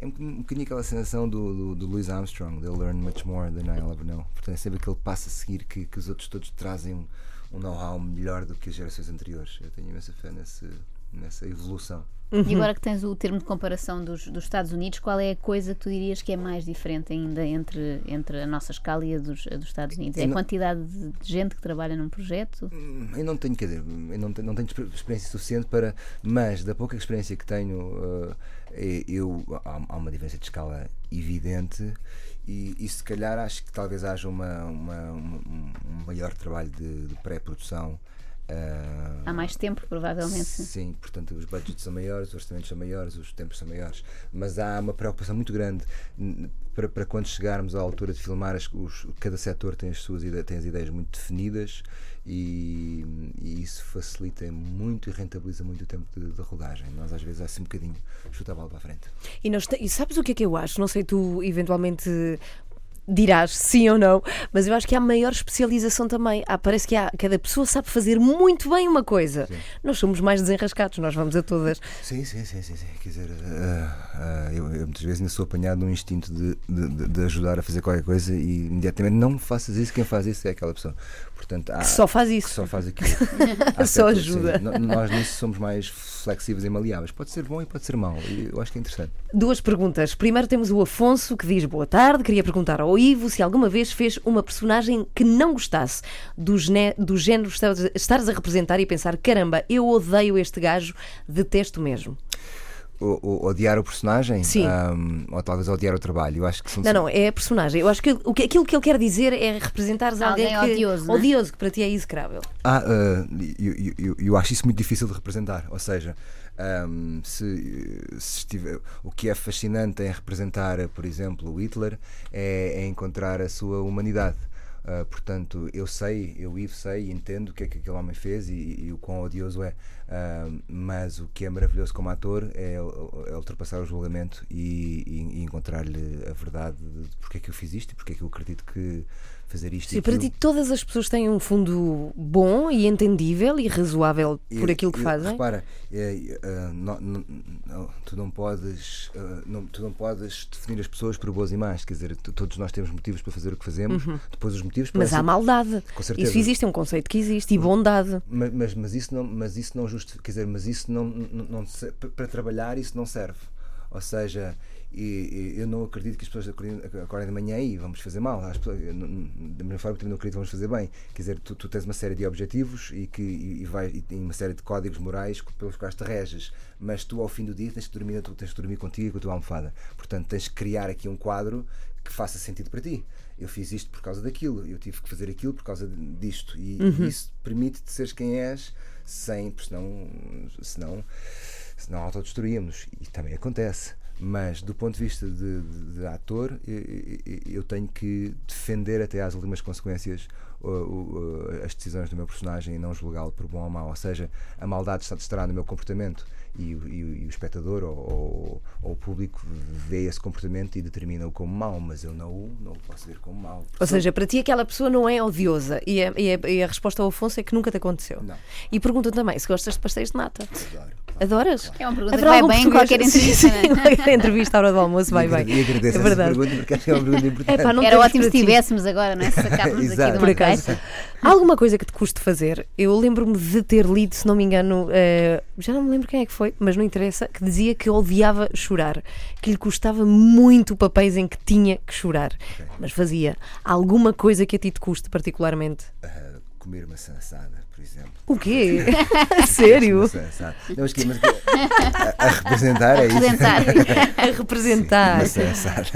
é um, bocadinho- aquela sensação do, do, do Louis Armstrong, they'll learn much more than I'll ever know. Portanto, é sempre aquele passo a seguir que, que os outros todos trazem um, um know-how melhor do que as gerações anteriores. Eu tenho imensa fé nesse, nessa evolução. E agora que tens o termo de comparação dos, dos Estados Unidos, qual é a coisa que tu dirias que é mais diferente ainda entre, entre a nossa escala e a dos, a dos Estados Unidos? É Eu a não- quantidade de gente que trabalha num projeto? Hum, Eu não tenho, quer dizer, eu não tenho, não tenho exper- experiência suficiente para, mas da pouca experiência que tenho, eh, eu, há, há uma diferença de escala evidente e, e se calhar acho que talvez haja uma, uma- um, um maior trabalho de, de pré-produção. Eh, Há mais tempo, provavelmente. Sim, portanto, os budgets são maiores, os orçamentos são maiores, os tempos são maiores, mas há uma preocupação muito grande para, para quando chegarmos à altura de filmar, as- os- cada setor tem as suas ide- tem as ideias muito definidas e, e isso facilita muito e rentabiliza muito o tempo de, de rodagem. Nós, às vezes, há assim um bocadinho chuta a bola para a frente. E, nós te- e sabes o que é que eu acho? Não sei, tu eventualmente dirás sim ou não, mas eu acho que há maior especialização também. Há, parece que há, cada pessoa sabe fazer muito bem uma coisa. Nós somos mais desenrascados, nós vamos a todas. Sim, sim, sim, sim, sim. Quer dizer, ah, ah, eu, eu muitas vezes ainda sou apanhado num instinto de, de- de ajudar a fazer qualquer coisa e imediatamente não faças isso, quem faz isso é aquela pessoa. Portanto, há, Que só faz isso. só faz aquilo. Há Só ajuda. sim, nós nisso somos mais flexíveis e maleáveis. Pode ser bom e pode ser mau. Eu acho que é interessante. Duas perguntas. Primeiro temos o Afonso que diz boa tarde. Queria perguntar ao Ivo se alguma vez fez uma personagem que não gostasse do, gene- do género estares a representar e pensar: caramba, eu odeio este gajo, detesto mesmo. O, o- odiar o personagem Sim. ahm, ou talvez odiar o trabalho. Eu acho que são Não, não, é a personagem. Eu acho que, o que aquilo que ele quer dizer é representares alguém, Alguém que, odioso, não é? odioso, que para ti é execrável. Ah, ah, eu, eu- eu- eu acho isso muito difícil de representar. Ou seja, ahm, se, se estiver, o que é fascinante em representar, por exemplo, o Hitler é, é encontrar a sua humanidade. Ah, portanto, eu sei, eu Ivo sei e entendo o que é que aquele homem fez e, e o quão odioso é. Ah, mas o que é maravilhoso como ator é, é ultrapassar o julgamento e, e- e encontrar-lhe a verdade de porque é que eu fiz isto e porque é que eu acredito que fazer isto Sim, e para ti todas as pessoas têm um fundo bom e entendível e razoável por aquilo que fazem. Repara, é, é, não- não- não, tu não podes, é, não, tu não podes definir as pessoas por boas e más. Quer dizer, todos nós temos motivos para fazer o que fazemos. Depois os motivos Uhum. Mas há maldade. Com certeza. Isso existe, é um conceito que existe. E bondade. Mas, mas, mas isso não, mas isso não justifica, quer dizer, mas isso não, não, não para trabalhar isso não serve. Ou seja, e- eu não acredito que as pessoas acordem, de manhã e vamos fazer mal. As pessoas, da mesma forma, também não acredito que vamos fazer bem. Quer dizer, tu, tu tens uma série de objetivos e, que, e, e vai, e tem uma série de códigos morais pelos quais te reges, mas tu ao fim do dia tens que dormir, tens que dormir contigo e com a tua almofada. Portanto, tens que criar aqui um quadro que faça sentido para ti. Eu fiz isto por causa daquilo, eu tive que fazer aquilo por causa de- disto. E isso permite-te seres quem és, sem, porque senão, senão, senão autodestruíamos. E também acontece. Mas do ponto de vista de, de- de ator, eu, tenho que defender até às últimas consequências as decisões do meu personagem e não julgá-lo por bom ou mau. Ou seja, a maldade está- estará no meu comportamento e, o- e o- e o espectador ou, ou- ou o público vê esse comportamento e determina-o como mau, mas eu não, o- não o posso ver como mau. Ou seja, para ti aquela pessoa não é odiosa. E a, e a- e a resposta ao Afonso é que nunca te aconteceu. Não. E perguntam também se gostas de pastéis de nata. Adoro. Adoras? É uma pergunta que Haverá vai algum bem em qualquer entrevista. sim, não é? qualquer entrevista à hora do almoço vai e bem. agradeço É essa verdade. pergunta porque acho que é uma pergunta importante. Epá, não Era ótimo se tivéssemos agora, não é? Se sacássemos aqui Exato. de Por uma caixa. Há alguma coisa que te custe fazer? Eu lembro-me de ter lido, se não me engano, eh, já não me lembro quem é que foi, mas não interessa, que dizia que odiava chorar, que lhe custava muito papéis em que tinha que chorar, mas fazia. Alguma coisa que a ti te custe particularmente? Ah, comer maçã assada, por exemplo. O quê? Sério? Maçã assada. Não, mas, a, a representar é isso. Representar. A representar. Maçã assada.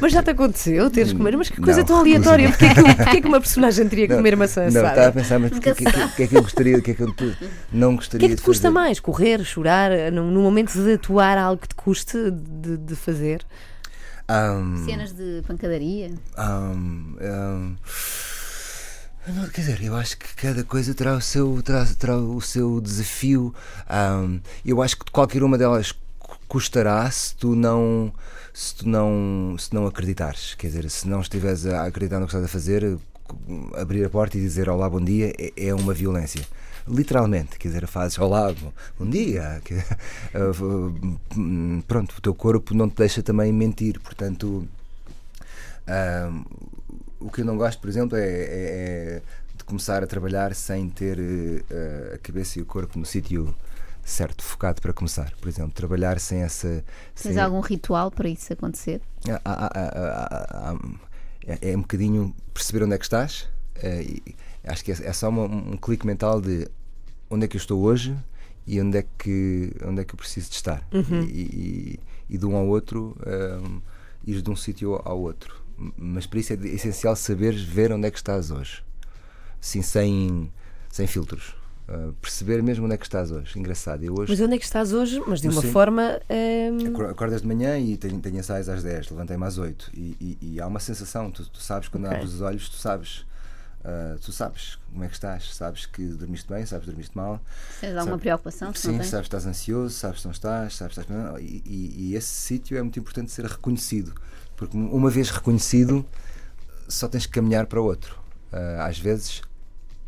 Mas já te aconteceu teres que comer? Mas que coisa Não, tão aleatória. Porquê que, porquê que uma personagem teria que comer maçã Não, estava a assada? pensar, mas o que, que, que, é que eu gostaria, o que é que eu não O gostaria que é que te custa fazer? mais? Correr, chorar? No, no momento de atuar algo que te custe de, de fazer? Ahm, Cenas de pancadaria. ahm, ahm, não, quer dizer, eu acho que cada coisa terá o seu, terá, terá o seu desafio. Ahm, eu acho que qualquer uma delas cu- custará se tu não se tu não se não acreditares. Quer dizer, se não estiveres a acreditar no que estás a fazer, abrir a porta e dizer olá, bom dia é, é uma violência. Literalmente, quer dizer, fazes olá, bom, dia. que- pronto, o teu corpo não te deixa também mentir, portanto. O que eu não gosto, por exemplo, é, é- é de começar a trabalhar sem ter eh, a cabeça e o corpo no sítio certo, focado para começar. Por exemplo, trabalhar sem essa. Tens sem- algum ritual para isso acontecer? Há- há- há- há- há- é, é um bocadinho perceber onde é que estás. eh, acho que é, é só uma- um clique mental de onde é que eu estou hoje e onde é que, onde é que eu preciso de estar. E, e- e de um ao outro, um, ir de um sítio ao outro. Mas para isso é essencial saberes ver onde é que estás hoje. Sim, sem, sem filtros. Uh, perceber mesmo onde é que estás hoje. Engraçado. Eu hoje Mas onde é que estás hoje? Mas de uma Sim. forma. hum, Acor- Acordas de manhã e tenho, tenho ensaios às 10, levantei-me às 8 e, e- e há uma sensação, tu, tu sabes quando Ok. abres os olhos, tu sabes, ah, tu sabes como é que estás, sabes que dormiste bem, sabes que dormiste mal, Se tens alguma preocupação? Se não sim, tens? sabes que estás ansioso, sabes que não estás, sabes que estás. E, e- e esse sítio é muito importante ser reconhecido, porque uma vez reconhecido, só tens que caminhar para outro. Ah, às vezes,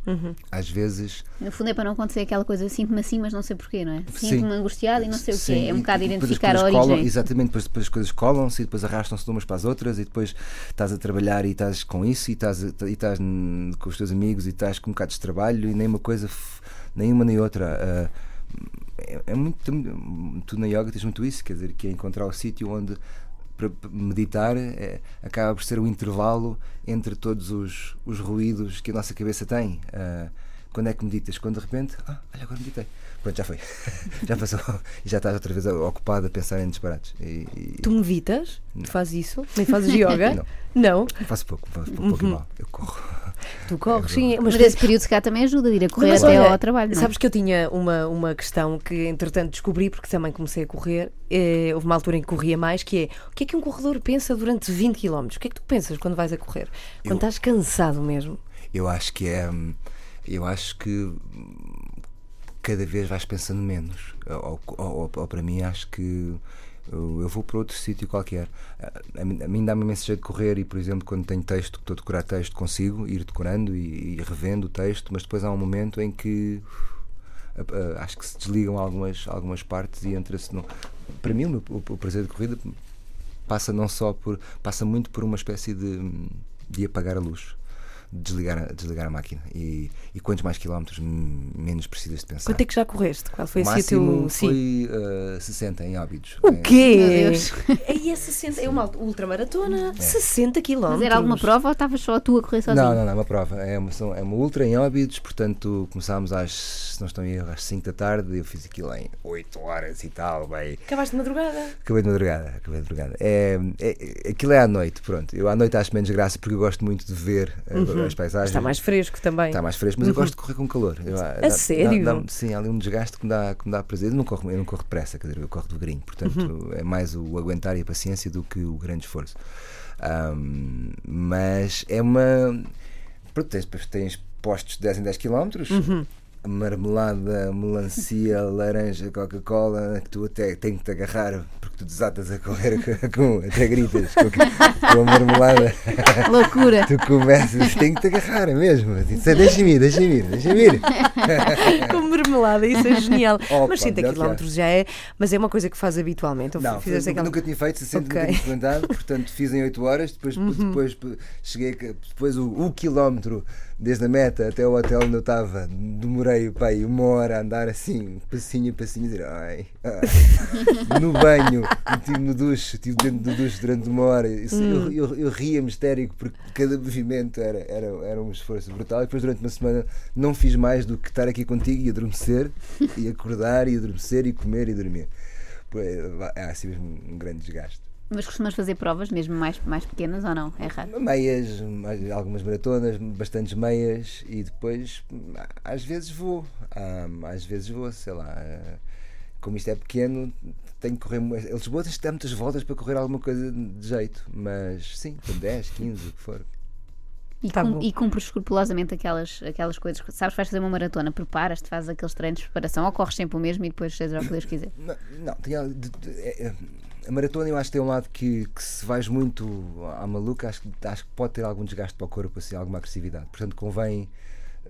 Uhum. às vezes No fundo é para não acontecer aquela coisa, sinto-me assim, mas não sei porquê, não é? Sim. Sinto-me angustiado e não sei o quê. É um bocado identificar a origem. colam- exatamente, depois, depois as coisas colam-se e depois arrastam-se de umas para as outras e depois estás a trabalhar e estás com isso e estás, e estás com os teus amigos e estás com um bocado de trabalho e nem uma coisa, nem uma nem outra. Ah, é, é muito. Tu na yoga tens muito isso, quer dizer, que é encontrar o sítio onde para meditar é, acaba por ser o intervalo entre todos os, os ruídos que a nossa cabeça tem. Ah, quando é que meditas? Quando de repente, ah, olha, agora meditei. Pronto, já foi. já passou. E já estás outra vez ocupado a pensar em disparates. E, e- Tu meditas? Tu fazes isso? Nem fazes yoga? Não. Não? Faço pouco, faço pouco, pouco e mal. Eu corro. Tu corres, sim. Mas Mas esse período se cá também ajuda, de ir a correr Mas até olha, ao trabalho. não é? Sabes que eu tinha uma, uma questão que, entretanto, descobri porque também comecei a correr. Eh, houve uma altura em que corria mais, que é o que é que um corredor pensa durante 20 km? O que é que tu pensas quando vais a correr? Quando Eu- estás cansado mesmo. Eu acho que é. hum, Eu acho que cada vez vais pensando menos. Ou, ou- ou- para mim, acho que eu vou para outro sítio qualquer. A, mim- dá-me imenso jeito de correr e, por exemplo, quando tenho texto, que estou a decorar texto, consigo ir decorando e, e revendo o texto, mas depois há um momento em que. uh, acho que se desligam algumas, algumas partes e entra-se no. Para mim, o, meu- o- prazer de corrida passa não só por. passa muito por uma espécie de, de apagar a luz, desligar, a- desligar a máquina. E, e quantos mais quilómetros, menos precisas de pensar. Quanto é que já correste? Qual foi o assim teu. máximo Sim. foi uh, 60 em óbidos. O É, quê? Aí é 60, é uma ultramaratona, 60 km. Mas era alguma prova ou estavas só tu a correr sozinho? Não, não, não, é uma prova. É uma, é uma ultra em óbidos, portanto começámos às, se não em erro, às 5 da tarde. Eu fiz aquilo em 8 horas e tal, bem. Acabaste de madrugada. Acabei de madrugada, acabei de madrugada. É, é- aquilo é à noite, pronto. Eu à noite acho menos graça porque eu gosto muito de ver uh, as paisagens. Está mais fresco também. Está mais fresco, mas eu gosto de correr com calor. Eu, ah, dá- sério? dá- dá- sim, há ali um desgaste que me dá, que me dá prazer. Eu não corro, eu não corro depressa, quer dizer, eu corro devagarinho. Portanto, é mais o aguentar e a paciência do que o grande esforço. Ahm, mas é uma. Pronto, tens, tens postos de 10 em 10 km. Marmelada, melancia, laranja, Coca-Cola, que tu até tens que te agarrar porque tu desatas a correr com, até gritas com, com a marmelada. Loucura. Tu começas, tem que te agarrar mesmo. Diz, Deixa-me ir, deixa-me ir, deixa-me ir. Como marmelada, isso é genial. Opa, mas 60 melhor que km já é, mas é uma coisa que faz habitualmente. Não, fizeste nunca, aquela- nunca tinha feito, 60 Ok. Uhum. nunca tinha experimentado, portanto fiz em 8 horas, depois, depois p- cheguei, depois o, o quilómetro desde a meta até o hotel onde eu estava, demorei pá, aí uma hora a andar assim, passinho a passinho, a dizer ai, ai. no banho, estive no duche, estive dentro do duche durante uma hora, Isso- Hum. eu, eu, eu ria-me histérico porque cada movimento era, era, era um esforço brutal, e depois durante uma semana não fiz mais do que estar aqui contigo e adormecer, e acordar e adormecer e comer e dormir. É é assim mesmo um grande desgaste. Mas costumas fazer provas mesmo mais, mais pequenas ou não? É raro. Meias, algumas maratonas, bastantes meias e depois às vezes vou, ah, às vezes vou, sei lá. ah, Como isto é pequeno, tenho que correr. Lisboa tens de muitas voltas para correr alguma coisa de jeito, mas sim, com 10, 15, o que for. E, Tá cum- e cumpres escrupulosamente aquelas, aquelas coisas. que- Sabes, vais fazer uma maratona, preparas-te, fazes aqueles treinos de preparação, ou corres sempre o mesmo e depois seja o que Deus quiser. Não, não tinha, de- de- é- é- a maratona eu acho que tem um lado que, que se vais muito à maluca, acho, que- acho que pode ter algum desgaste para o corpo, assim, alguma agressividade. Portanto, convém,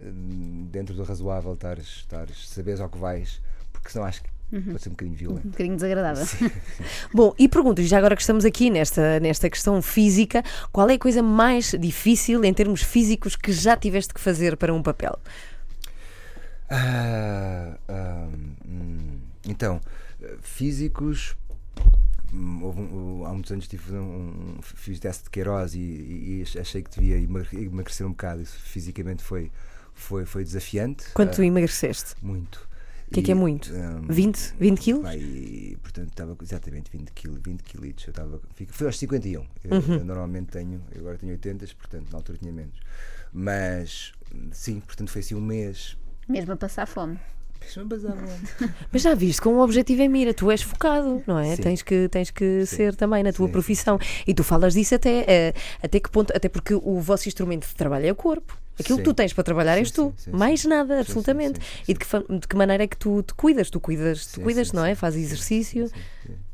hum, dentro do razoável, estares, estares, saberes ao que vais, porque senão acho que pode ser um bocadinho Um violento. bocadinho desagradável. Bom, e pergunto já agora que estamos aqui nesta, nesta questão física, qual é a coisa mais difícil em termos físicos que já tiveste que fazer para um papel? Ah, ah, hum, então, físicos. Houve um- há muitos anos tive um, um- fiz teste de Queiroz e, e- e achei que devia emagre- emagrecer um bocado. Isso fisicamente foi, foi, foi desafiante. Quanto ah, emagreceste? muito. O que é que é muito? 20? 20 quilos? Vai, e, portanto, estava com exatamente 20 quilos, 20 quilitos. Eu estava, fico- foi aos 51. Eu, Uhum. eu normalmente tenho, eu agora tenho 80, portanto, na altura tinha menos. Mas, sim, portanto, foi assim um mês. Mesmo a passar fome. Deixa-me bazar, mano. Mas já viste, com um objetivo em mira, tu és focado, não é? Sim. Tens que, tens que Sim. ser também na tua Sim, sim, profissão. E tu falas disso até, eh, até que ponto, até porque o vosso instrumento de trabalho é o corpo. Aquilo que Sim. tu tens para trabalhar és Sim, tu. sim, sim, Mais sim. nada, Sim, absolutamente. sim, sim, E de que, de que maneira é que tu te cuidas? Tu cuidas, tu cuidas, sim, não é? Fazes exercício. Sim,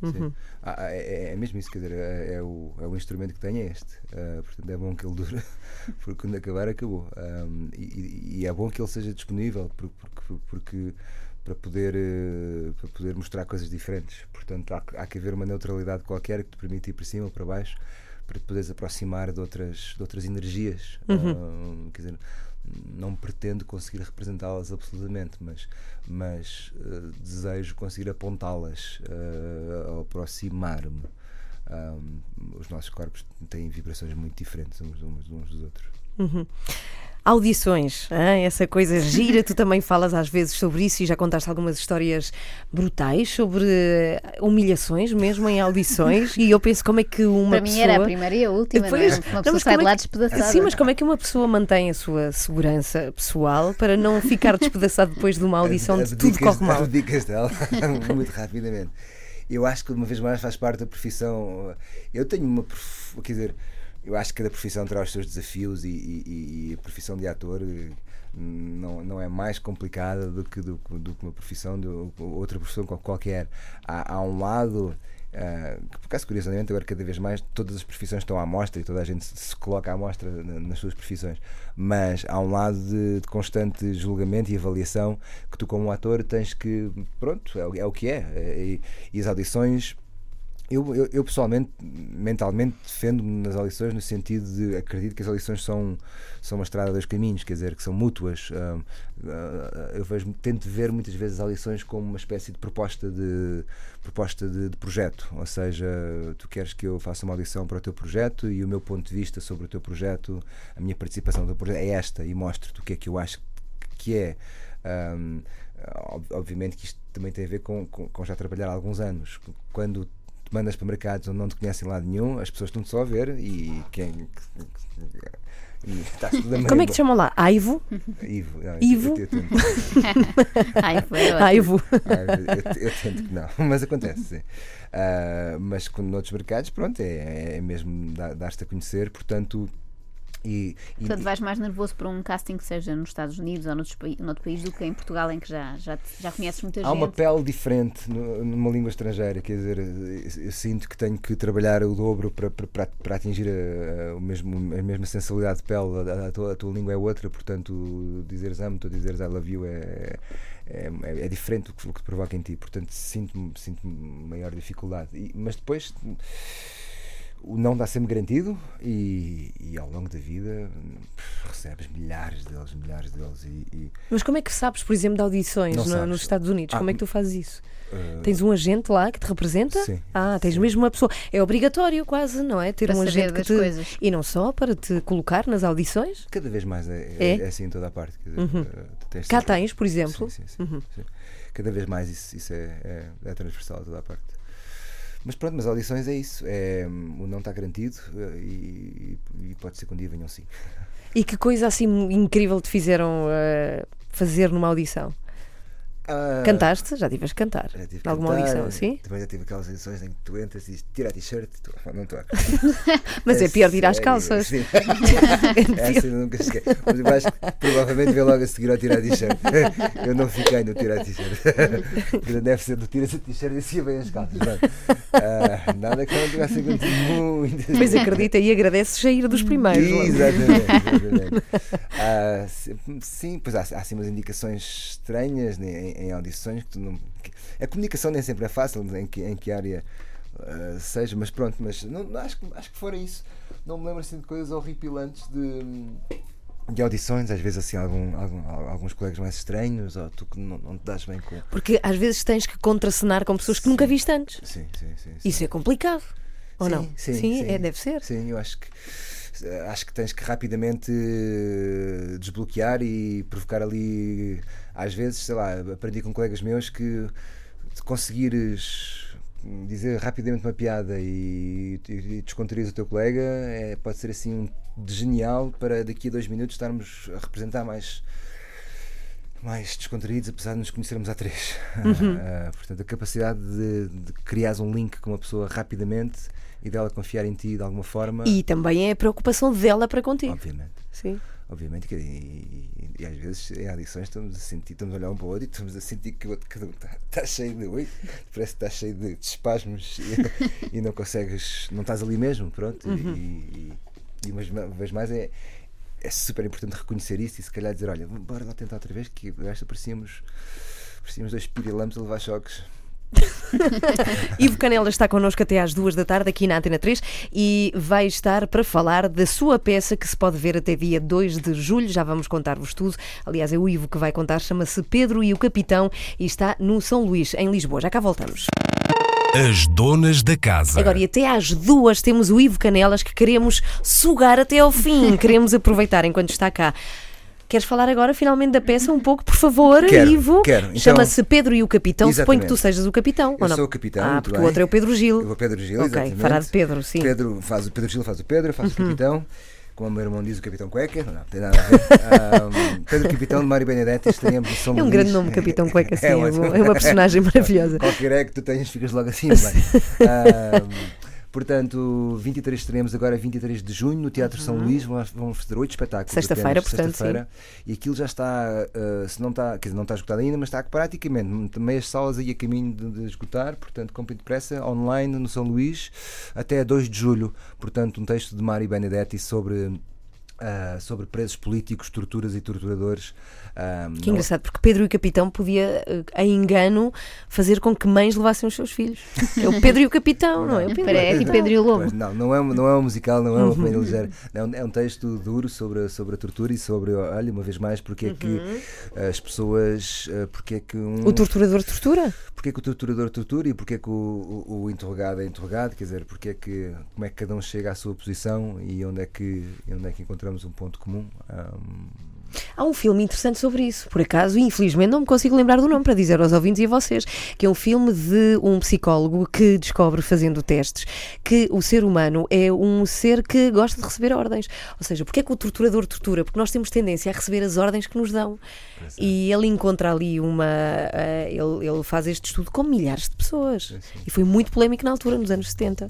sim, sim. Ah, ah, é, é mesmo isso, quer dizer, é, é o, é o instrumento que tenho é este. Ah, portanto, é bom que ele dure, porque quando acabar, acabou. Ahm, e, e- é bom que ele seja disponível, porque, porque, porque para poder, eh, para poder mostrar coisas diferentes. Portanto, há, que- há que haver uma neutralidade qualquer que te permite ir para cima ou para baixo para te poderes aproximar de outras, de outras energias. Ah, quer dizer, não pretendo conseguir representá-las absolutamente, mas, mas eh, desejo conseguir apontá-las, ao aproximar-me. Ahm, os nossos corpos têm vibrações muito diferentes uns, uns, uns dos outros. Audições, hein? essa coisa gira, tu também falas às vezes sobre isso e já contaste algumas histórias brutais sobre eh, humilhações mesmo em audições. e eu penso como é que uma Para pessoa. mim era a primeira e a última, Depois- não é? Uma pessoa sai como de é lá que- despedaçada. Sim, mas como é que uma pessoa mantém a sua segurança pessoal para não ficar despedaçado depois de uma audição de tudo Abdicas- corre mal? abdicas dela muito rapidamente. Eu acho que uma vez mais faz parte da profissão. Eu tenho uma. prof- Quer dizer, eu acho que cada profissão terá os seus desafios e, e- e a profissão de ator eh, não, não é mais complicada do que, do, do que uma profissão de outra profissão qual- qualquer. Há, há um lado. ah, que por acaso, curiosamente, agora cada vez mais todas as profissões estão à mostra e toda a gente se, coloca à mostra na- nas suas profissões, mas há um lado de, de constante julgamento e avaliação que tu, como ator, tens que. Pronto, é, é o que é. E, e as audições eu, eu, eu, pessoalmente, mentalmente, defendo-me nas audições no sentido de acredito que as audições são, são uma estrada a dois caminhos, quer dizer, que são mútuas. Ah, eu vejo, tento ver muitas vezes as audições como uma espécie de proposta de proposta de, de projeto, ou seja, tu queres que eu faça uma audição para o teu projeto e o meu ponto de vista sobre o teu projeto, a minha participação no teu projeto é esta e mostro-te o que é que eu acho que é. Obviamente que isto também tem a ver com, com, com já trabalhar há alguns anos. Quando te mandas para mercados onde não te conhecem lá de nenhum, as pessoas estão-te só a ver e quem. e Como é que te chamam lá? Aivo? Ivo. Não, eu- Ivo? Eu, eu, ótimo. Aivo. eu- eu tento que não, mas acontece. sim. Ah, mas quando noutros mercados, pronto, é, é mesmo dar- dar-te a conhecer, portanto. E, e- Portanto, vais mais nervoso para um casting que seja nos Estados Unidos ou noutros, pai- noutro país do que em Portugal, em que já, já, já conheces muita Há gente. uma pele diferente no- numa língua estrangeira, quer dizer, eu, eu sinto que tenho que trabalhar o dobro para, para, para- atingir a, a- o mesmo, a mesma sensibilidade de pele. A, a tua, a tua língua é outra, portanto, dizeres amo-te ou dizeres I love you é, é, é- é diferente do que, do que provoca em ti, portanto, sinto-me sinto maior dificuldade. E- mas depois. O não dá sempre garantido e, e ao longo da vida pff, recebes milhares deles, milhares deles e, e, Mas como é que sabes, por exemplo, de audições no- nos Estados Unidos? Ah, como é que tu fazes isso? uh, Tens um agente lá que te representa? Sim, Ah, tens sim. mesmo uma pessoa. É obrigatório, quase, não é? Ter Para um saber agente que te. coisas. E não só para te colocar nas audições. Cada vez mais é, É? é? é assim em toda a parte. Quer dizer, eh, tu tens Cá sempre- tens, por exemplo. Sim, sim, sim, sim. Cada vez mais isso, isso é, é, é transversal a toda a parte. Mas pronto, mas audições é isso. É, hum, o não está garantido eh, e, e pode ser que um dia venham sim. E que coisa assim incrível te fizeram eh, fazer numa audição? Ah, Cantaste? Já tiveste cantar. já tive alguma cantar, audição, sim? Também já tive aquelas audições em que tu entras e dizes tira a t-shirt. Não estou a Mas é, pior tirar as calças. Sim. Essa eu nunca cheguei. Mas eu acho que provavelmente veio logo a seguir ao tirar a t-shirt. Eu não fiquei no tirar a t-shirt. Deve ser do tiras a t-shirt e assim vem as calças. Não. Ah, nada que não tivesse acontecido muito. Mas acredita e agradece sair dos primeiros. Exatamente. exatamente. Ah, sim, pois há, há assim umas indicações estranhas né, em, audições que tu não. a comunicação nem sempre é fácil em que, em que área ah, seja, mas pronto, mas não, não, acho, que- acho que fora isso. Não me lembro assim de coisas horripilantes de. De audições, às vezes assim, algum, algum- alguns colegas mais estranhos, ou tu que não, não te das bem com. Porque às vezes tens que contracenar com pessoas que nunca viste antes. Sim, sim, sim. sim. Isso é complicado. Ou Sim, não? Sim, é, deve ser. Sim, eu acho que acho que tens que rapidamente eh, desbloquear e provocar ali às vezes, sei lá, aprendi com colegas meus que se conseguires dizer rapidamente uma piada e, e descontrair o teu colega é, pode ser assim de genial para daqui a dois minutos estarmos a representar mais mais descontraídos, apesar de nos conhecermos há três. Ah, portanto, a capacidade de, de criares um link com uma pessoa rapidamente e dela confiar em ti de alguma forma, E também é a preocupação dela para contigo. obviamente. Sim. Obviamente, que- e, e- às vezes em adições estamos a sentir, estamos a olhar um para o outro e estamos a sentir que o outro cada um está, está cheio de oi, parece que está cheio de, de espasmos e, e não consegues, não estás ali mesmo, pronto. E- E, e, e uma vez mais é, é super importante reconhecer isso e se calhar dizer, olha, bora lá tentar outra vez, que esta parecíamos, parecíamos dois pirilampos a levar choques. Ivo Canela está connosco até às duas da tarde aqui na Antena 3 e vai estar para falar da sua peça que se pode ver até dia 2 de julho. Já vamos contar-vos tudo. Aliás, é o Ivo que vai contar. Chama-se Pedro e o Capitão e está no São Luís, em Lisboa. Já cá voltamos. As donas da casa. Agora, e até às duas temos o Ivo Canelas que queremos sugar até ao fim. Queremos aproveitar enquanto está cá. Queres falar agora finalmente da peça um pouco, por favor, Quero, Ivo? quero. Então- Chama-se Pedro e o Capitão. Suponho que tu Exatamente. sejas o capitão. Eu ou não? sou o capitão, Ah, porque bem. o outro é o Pedro Gil. Eu vou Pedro Gil, Ok, exatamente. fará de Pedro, sim. Uhum. Pedro faz o Pedro Gil faz o Pedro, eu faço o capitão. Como o meu irmão diz, o Capitão Cueca. Não, não tem nada a ver. Ahm, Pedro Capitão de Mário Benedetti, estaremos em São É um Luís. grande nome, Capitão Cueca, sim. É, ótimo. uma- é uma personagem maravilhosa. Qualquer é que tu tenhas, ficas logo assim. bem. Ahm, portanto, 23 estaremos agora 23 de junho no Teatro São Luís. Vamos fazer oito espetáculos. Uhum. Sexta-feira, portanto, sexta-feira. E aquilo já está, ah, se não está, quer dizer, não está esgotado ainda, mas está praticamente meias salas aí a caminho de, de esgotar. Portanto, comprem depressa, online no São Luís, até 2 de julho. Portanto, um texto de Mário Benedetti sobre. Ah, sobre presos políticos, torturas e torturadores. Ah, Que não- engraçado, porque Pedro e o Capitão podia, eh, em engano, fazer com que mães levassem os seus filhos. É o Pedro e o Capitão, não é? O Pedro o É tipo. Pedro e o Lobo. Não, não é, um- não é um musical, não é Uhum. uma comédia ligeira. É um, é um texto duro sobre, a- sobre a tortura e sobre, olha, uma vez mais, porque é que as pessoas, eh, porque é que um, Uhum. O torturador tortura? porque é que o torturador tortura e porque é que o, o, o interrogado é interrogado, quer dizer, porque é que, como é que cada um chega à sua posição e onde é que, e onde é que encontramos um ponto comum. Ahm, Há um filme interessante sobre isso, por acaso, e infelizmente não me consigo lembrar do nome para dizer aos ouvintes e a vocês, que é um filme de um psicólogo que descobre, fazendo testes, que o ser humano é um ser que gosta de receber ordens. Ou seja, porque é que o torturador tortura? Porque nós temos tendência a receber as ordens que nos dão. E ele encontra ali uma. eh, ele, ele faz este estudo com milhares de pessoas. E foi muito polémico na altura, nos anos 70.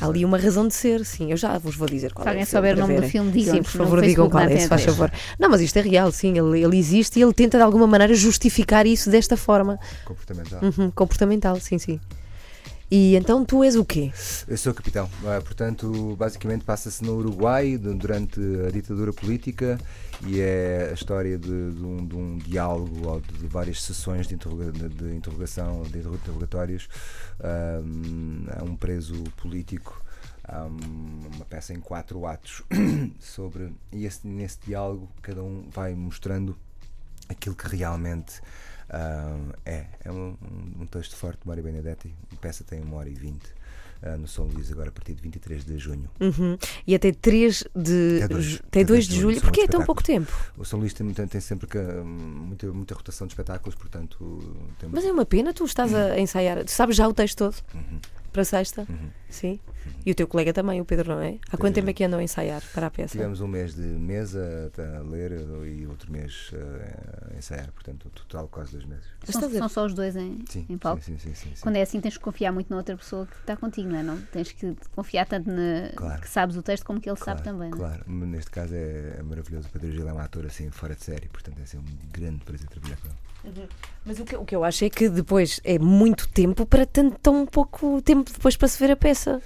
Há ali uma razão de ser, sim. Eu já vos vou dizer qual Se é alguém souber o nome do verem. filme, digam Sim, por favor, digam qual é, se faz favor. Não, mas isto é real, sim. Ele, ele existe e ele tenta de alguma maneira justificar isso desta forma. Comportamental. Uhum, comportamental, sim, sim. E então tu és o quê? Eu sou capitão. Ah, portanto, basicamente passa-se no Uruguai du- durante a ditadura política e é a história de, de um, de um diálogo ou de, várias sessões de, interroga- de- interrogação, de interrogatórios a um preso político. Um- uma peça em quatro atos sobre e esse- nesse diálogo cada um vai mostrando aquilo que realmente ah, é. É um, um- texto forte de Mário Benedetti. A peça tem uma hora e vinte ah, no São Luís, agora a partir de 23 de junho. Uhum. E até 3 de. Até dois- ju- até Até 2 dois de de julho. Porquê é tão pouco tempo? O São Luís tem, tem, sempre que, hum, muita, muita rotação de espetáculos, portanto. Tem Mas é uma pena, tu estás a ensaiar. Tu sabes já o texto todo? Uhum. Para sexta? Sim. E o teu colega também, o Pedro, não é? Há quanto tempo é que andam a ensaiar para a peça? Tivemos um mês de mesa a ler e outro mês ah, a ensaiar, portanto, total quase dois meses. Mas São, são só os dois em, Sim, em palco. sim, sim, sim, sim, sim. Quando é assim, tens que confiar muito na outra pessoa que está contigo, não é? Não, tens que confiar tanto na, Claro. que sabes o texto como que ele Claro, sabe também. não é? Claro, neste caso é, é maravilhoso. O Pedro Gil é um ator assim fora de série, portanto é assim, um grande prazer trabalhar com ele. Mas o que, o que eu acho é que depois é muito tempo para tanto, tão pouco tempo depois para se ver a peça.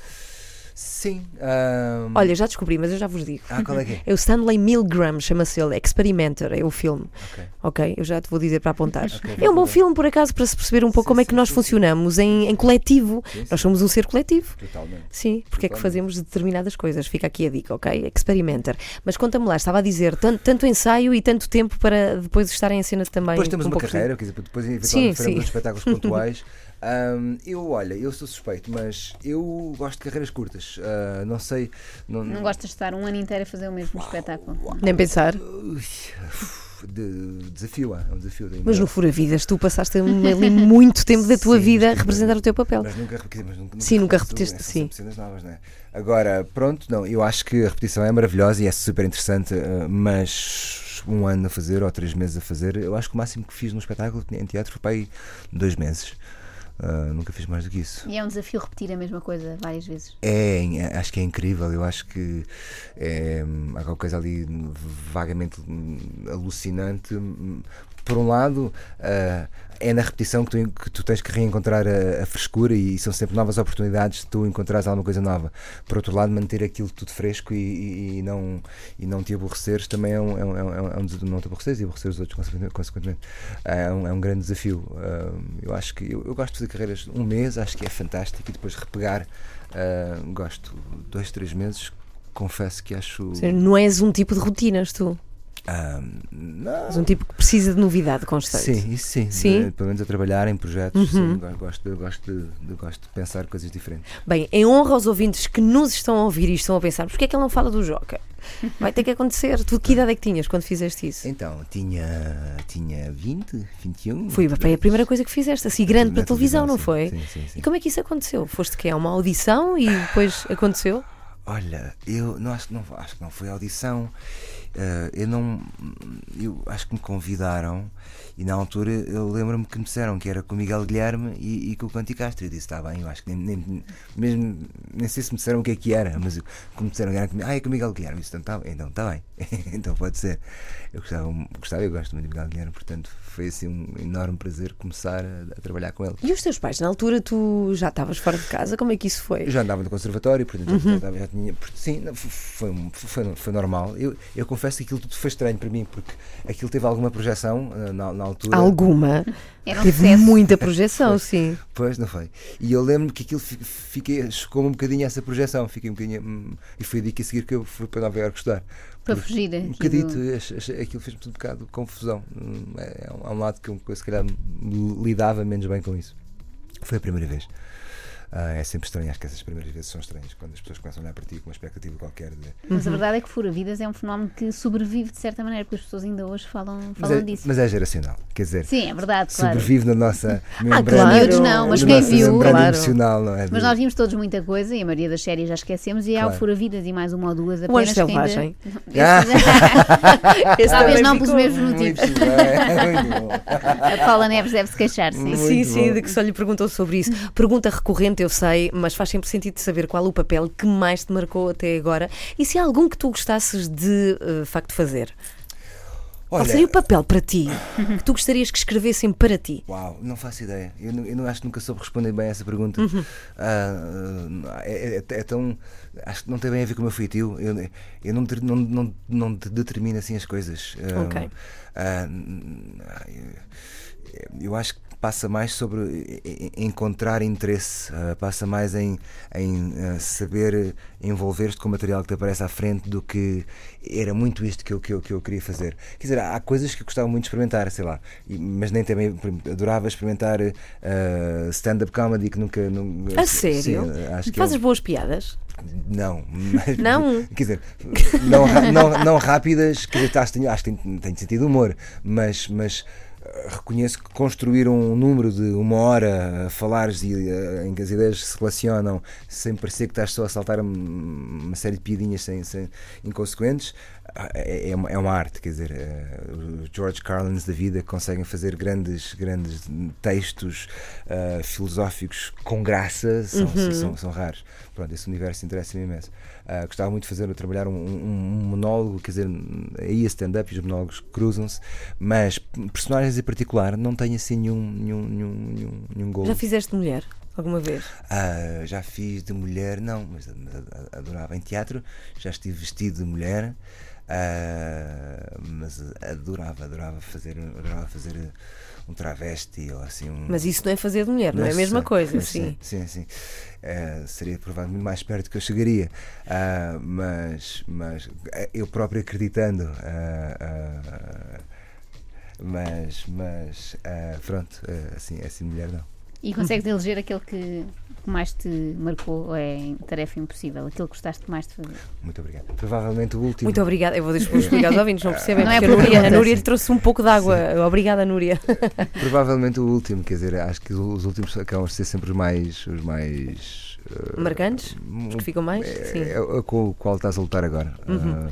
Sim. ahm, Olha, já descobri, mas eu já vos digo. Ah, qual é que é? É o Stanley Milgram, chama-se ele, Experimenter, é o filme. Ok. Ok, eu já te vou dizer para apontar. Ok, é um bom filme, por acaso, para se perceber um pouco Sim, como é que sim, nós sim, sim. funcionamos em, em coletivo. Sim, sim. Nós somos um ser coletivo. Totalmente. Sim, porque é que Totalmente. fazemos determinadas coisas. Fica aqui a dica, ok? Experimenter. Mas conta-me lá, estava a dizer, tanto, tanto ensaio e tanto tempo para depois estarem em cena também. Depois temos um uma carreira, quer dizer, depois Sim, eventualmente sim. faremos espetáculos pontuais. Ahm, eu, olha, eu sou suspeito, mas eu gosto de carreiras curtas. Ah, não sei. Não, Não gostas de estar um ano inteiro a fazer o mesmo espetáculo. Nem pensar. Ui, de- desafio, é um desafio. Mas no Fura Vidas, tu passaste ali muito tempo da tua Sim, vida a representar o teu papel. Mas nunca repeti, mas nunca, Sim, nunca repetiste, sim. novas, né? Agora, pronto, não, eu acho que a repetição é maravilhosa e é super interessante, eh, mas um ano a fazer ou três meses a fazer, eu acho que o máximo que fiz num espetáculo em teatro foi para aí dois meses. Ah, nunca fiz mais do que isso. E é um desafio repetir a mesma coisa várias vezes. É, acho que é incrível. Eu acho que é, há qualquer coisa ali vagamente alucinante. Por um lado, ah, é na repetição que tu, que tu tens que reencontrar a, a frescura e são sempre novas oportunidades de tu encontrares alguma coisa nova. Por outro lado, manter aquilo tudo fresco e, e- e não, e não te aborreceres também é um, é um, é um, é um des- não te aborreceres e aborrecer os outros consequentemente. É, um, é um grande desafio. Ah, eu acho que eu, eu gosto de fazer carreiras um mês, acho que é fantástico e depois repegar. ah, gosto dois, três meses. Confesso que acho. Não és um tipo de rotinas, tu. És um tipo que precisa de novidade constante. Sim, isso sim. Sim? Eh, pelo menos a trabalhar em projetos, Uhum. sim, go- gosto, de, gosto, de, de- gosto de pensar coisas diferentes. Bem, em honra aos ouvintes que nos estão a ouvir e estão a pensar, porque é que ele não fala do Joca? Vai ter que acontecer. Tu que idade é que tinhas quando fizeste isso? Então, tinha, tinha 20, 21. Foi a primeira coisa que fizeste, assim, grande para a televisão, não foi? Sim, sim, sim. E como é que isso aconteceu? Foste que é uma audição e depois aconteceu? Olha, eu não acho que não, acho que não foi audição. Eh, eu não. Eu acho que me convidaram e na altura eu lembro-me que me disseram que era com o Miguel Guilherme e, e com o Conti Castro. Eu disse, está bem, eu acho que nem, nem, mesmo, nem sei se me disseram o que é que era, mas como disseram que era com, ah, é com o Miguel Guilherme, eu disse, então está então, tá bem, então pode ser. Eu gostava, gostava, eu gosto muito de Miguel Guilherme, portanto foi assim um enorme prazer começar a, a trabalhar com ele. E os teus pais, na altura tu já estavas fora de casa, como é que isso foi? Eu já andava no conservatório, portanto Uhum. já, já tinha. Sim, foi, foi, foi normal. Eu, eu confesso que aquilo tudo foi estranho para mim, porque aquilo teve alguma projeção ah, na, na altura. Alguma. Era um Teve muita projeção, sim. Pois, não foi. E eu lembro que aquilo fi- fiquei, chocou-me um bocadinho essa projeção. Fiquei um bocadinho. hum, e foi daí que a seguir que eu fui para Nova Iorque estudar. Para fugir Um bocadito, do- aquilo fez-me um bocado de confusão. Hum, É, é um, lado que eu, se calhar lidava menos bem com isso. Foi a primeira vez. Ah, é sempre estranho, acho que essas primeiras vezes são estranhas, quando as pessoas começam a olhar para ti com uma expectativa qualquer de. Mas a verdade é que Fura Vidas é um fenómeno que sobrevive de certa maneira, porque as pessoas ainda hoje falam, Mas falam é, disso. mas é geracional, quer dizer, Sim, é verdade, claro. sobrevive na nossa membrana, claro. Miúdos não, mas quem viu, claro. emocional, não é? Mas nós vimos todos muita coisa e a maioria das séries já esquecemos e há o Claro. Fura Vidas e mais uma ou duas O apenas Anjo que ainda- Selvagem. Ah, Esse Talvez não pelos mesmos motivos. bem, bom. A Paula Neves deve se queixar, sim. Muito Sim, sim, bom. de que só lhe perguntou sobre isso. Pergunta recorrente eu sei, mas faz sempre sentido saber qual o papel que mais te marcou até agora e se há algum que tu gostasses de eh, facto fazer. Qual Olha, seria o papel para ti que tu gostarias que escrevessem para ti? Uau, não faço ideia. Eu, não- eu não acho que nunca soube responder bem a essa pergunta. Uhum. Ah, é, é- é tão. Acho que não tem bem a ver com o meu feitio. Eu, eu não, não, não, não de- determino assim as coisas. Ah, Ok. ah, eu- eu acho que passa mais sobre encontrar interesse, ah, passa mais em, em ah, saber envolver-te com o material que te aparece à frente do que era muito isto que eu, que eu, que eu queria fazer. Quer dizer, há coisas que eu gostava muito de experimentar, sei lá, mas nem também adorava experimentar ah, stand-up comedy que nunca. nunca A sério? Sim, acho que Fazes um- boas piadas? Não, mas- Não? Quer dizer, não, não, não rápidas, quer dizer, acho, que tenho- acho que tenho, tenho sentido humor, mas, mas eh, reconheço que construir um número de uma hora a falares e eh, em que as ideias se relacionam sem parecer que estás só a saltar um- uma série de piadinhas sem, sem- inconsequentes é, é uma, é uma arte, quer dizer, eh, os George Carlins da vida conseguem fazer grandes, grandes textos ah, filosóficos com graça, são, são, são raros. Pronto, esse universo interessa-me imenso. Ah, gostava muito de fazer, trabalhar um, um- um monólogo, quer dizer, aí a stand-up e os monólogos cruzam-se, mas personagens em particular não tenho assim nenhum, nenhum, nenhum, nenhum, gol. Já fizeste mulher alguma vez? Ah, já fiz de mulher, não, mas adorava. Em teatro já estive vestido de mulher, ah, mas adorava, adorava fazer, adorava fazer um travesti ou assim um. Mas isso não é fazer de mulher, não, é a Não mesma coisa, sim. Sim, sim. Eh, seria provavelmente mais perto que eu chegaria. Ah, mas, mas eu próprio acreditando. mas, mas pronto, assim, assim mulher não. E consegues eleger aquele que que mais te marcou ou é em tarefa impossível? Aquele que gostaste mais de fazer? Muito obrigado. Provavelmente o último. Muito obrigada. Eu vou deixar explicar aos ouvintes, não percebem? Não é porque a Núria, a. Núria lhe trouxe um pouco de água. Obrigada, Núria. Provavelmente o último, quer dizer, acho que os últimos acabam de ser sempre os mais. Os mais eh, Marcantes? Os que ficam mais? é, Sim. Uhum. é o com o qual estás a lutar agora. Ah, ah,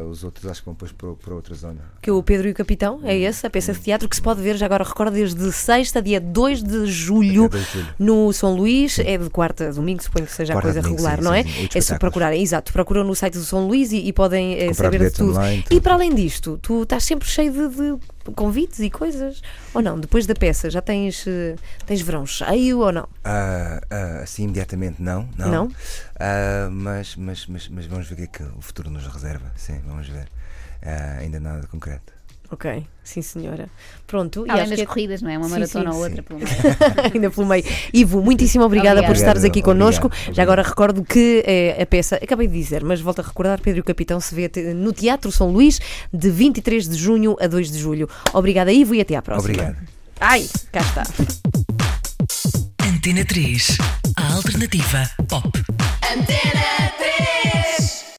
os outros acho que vão depois para, para outra zona. Que o Pedro e o Capitão, é esse, a peça de teatro que se pode ver já agora, recordo, desde sexta, dia 2 de julho, Até 2 de julho. no São Luís. É de quarta a domingo, suponho que seja a Quarta a coisa domingo, regular, sim, não é? sim, É espetáculos. procurarem, exato. Procuram no site do São Luís e, e podem eh, Comprar saber de tudo. online, E tudo. para além disto, tu estás sempre cheio de, de convites e coisas? Ou não? Depois da peça, já tens, eh, tens verão cheio ou não? Ah, ah, assim imediatamente não, não. Não? Ah, mas, mas, mas, mas vamos ver o que é que o futuro nos reserva. Sim, vamos ver. Ainda nada de concreto. Ok, sim senhora. Pronto, e Além acho das que é- corridas, não é? Uma Sim, maratona sim, ou sim. outra. Pelo menos. ainda pelo meio. Ivo, muitíssimo obrigada por Obrigada. estares aqui Obrigado, connosco. obrigado, Já agora recordo que eh, a peça, acabei de dizer, mas volto a recordar, Pedro e o Capitão se vê no Teatro São Luís de 23 de junho a 2 de julho. Obrigada, Ivo, e até à próxima. Obrigado. Ai, cá está. Antena 3. A alternativa pop. Antena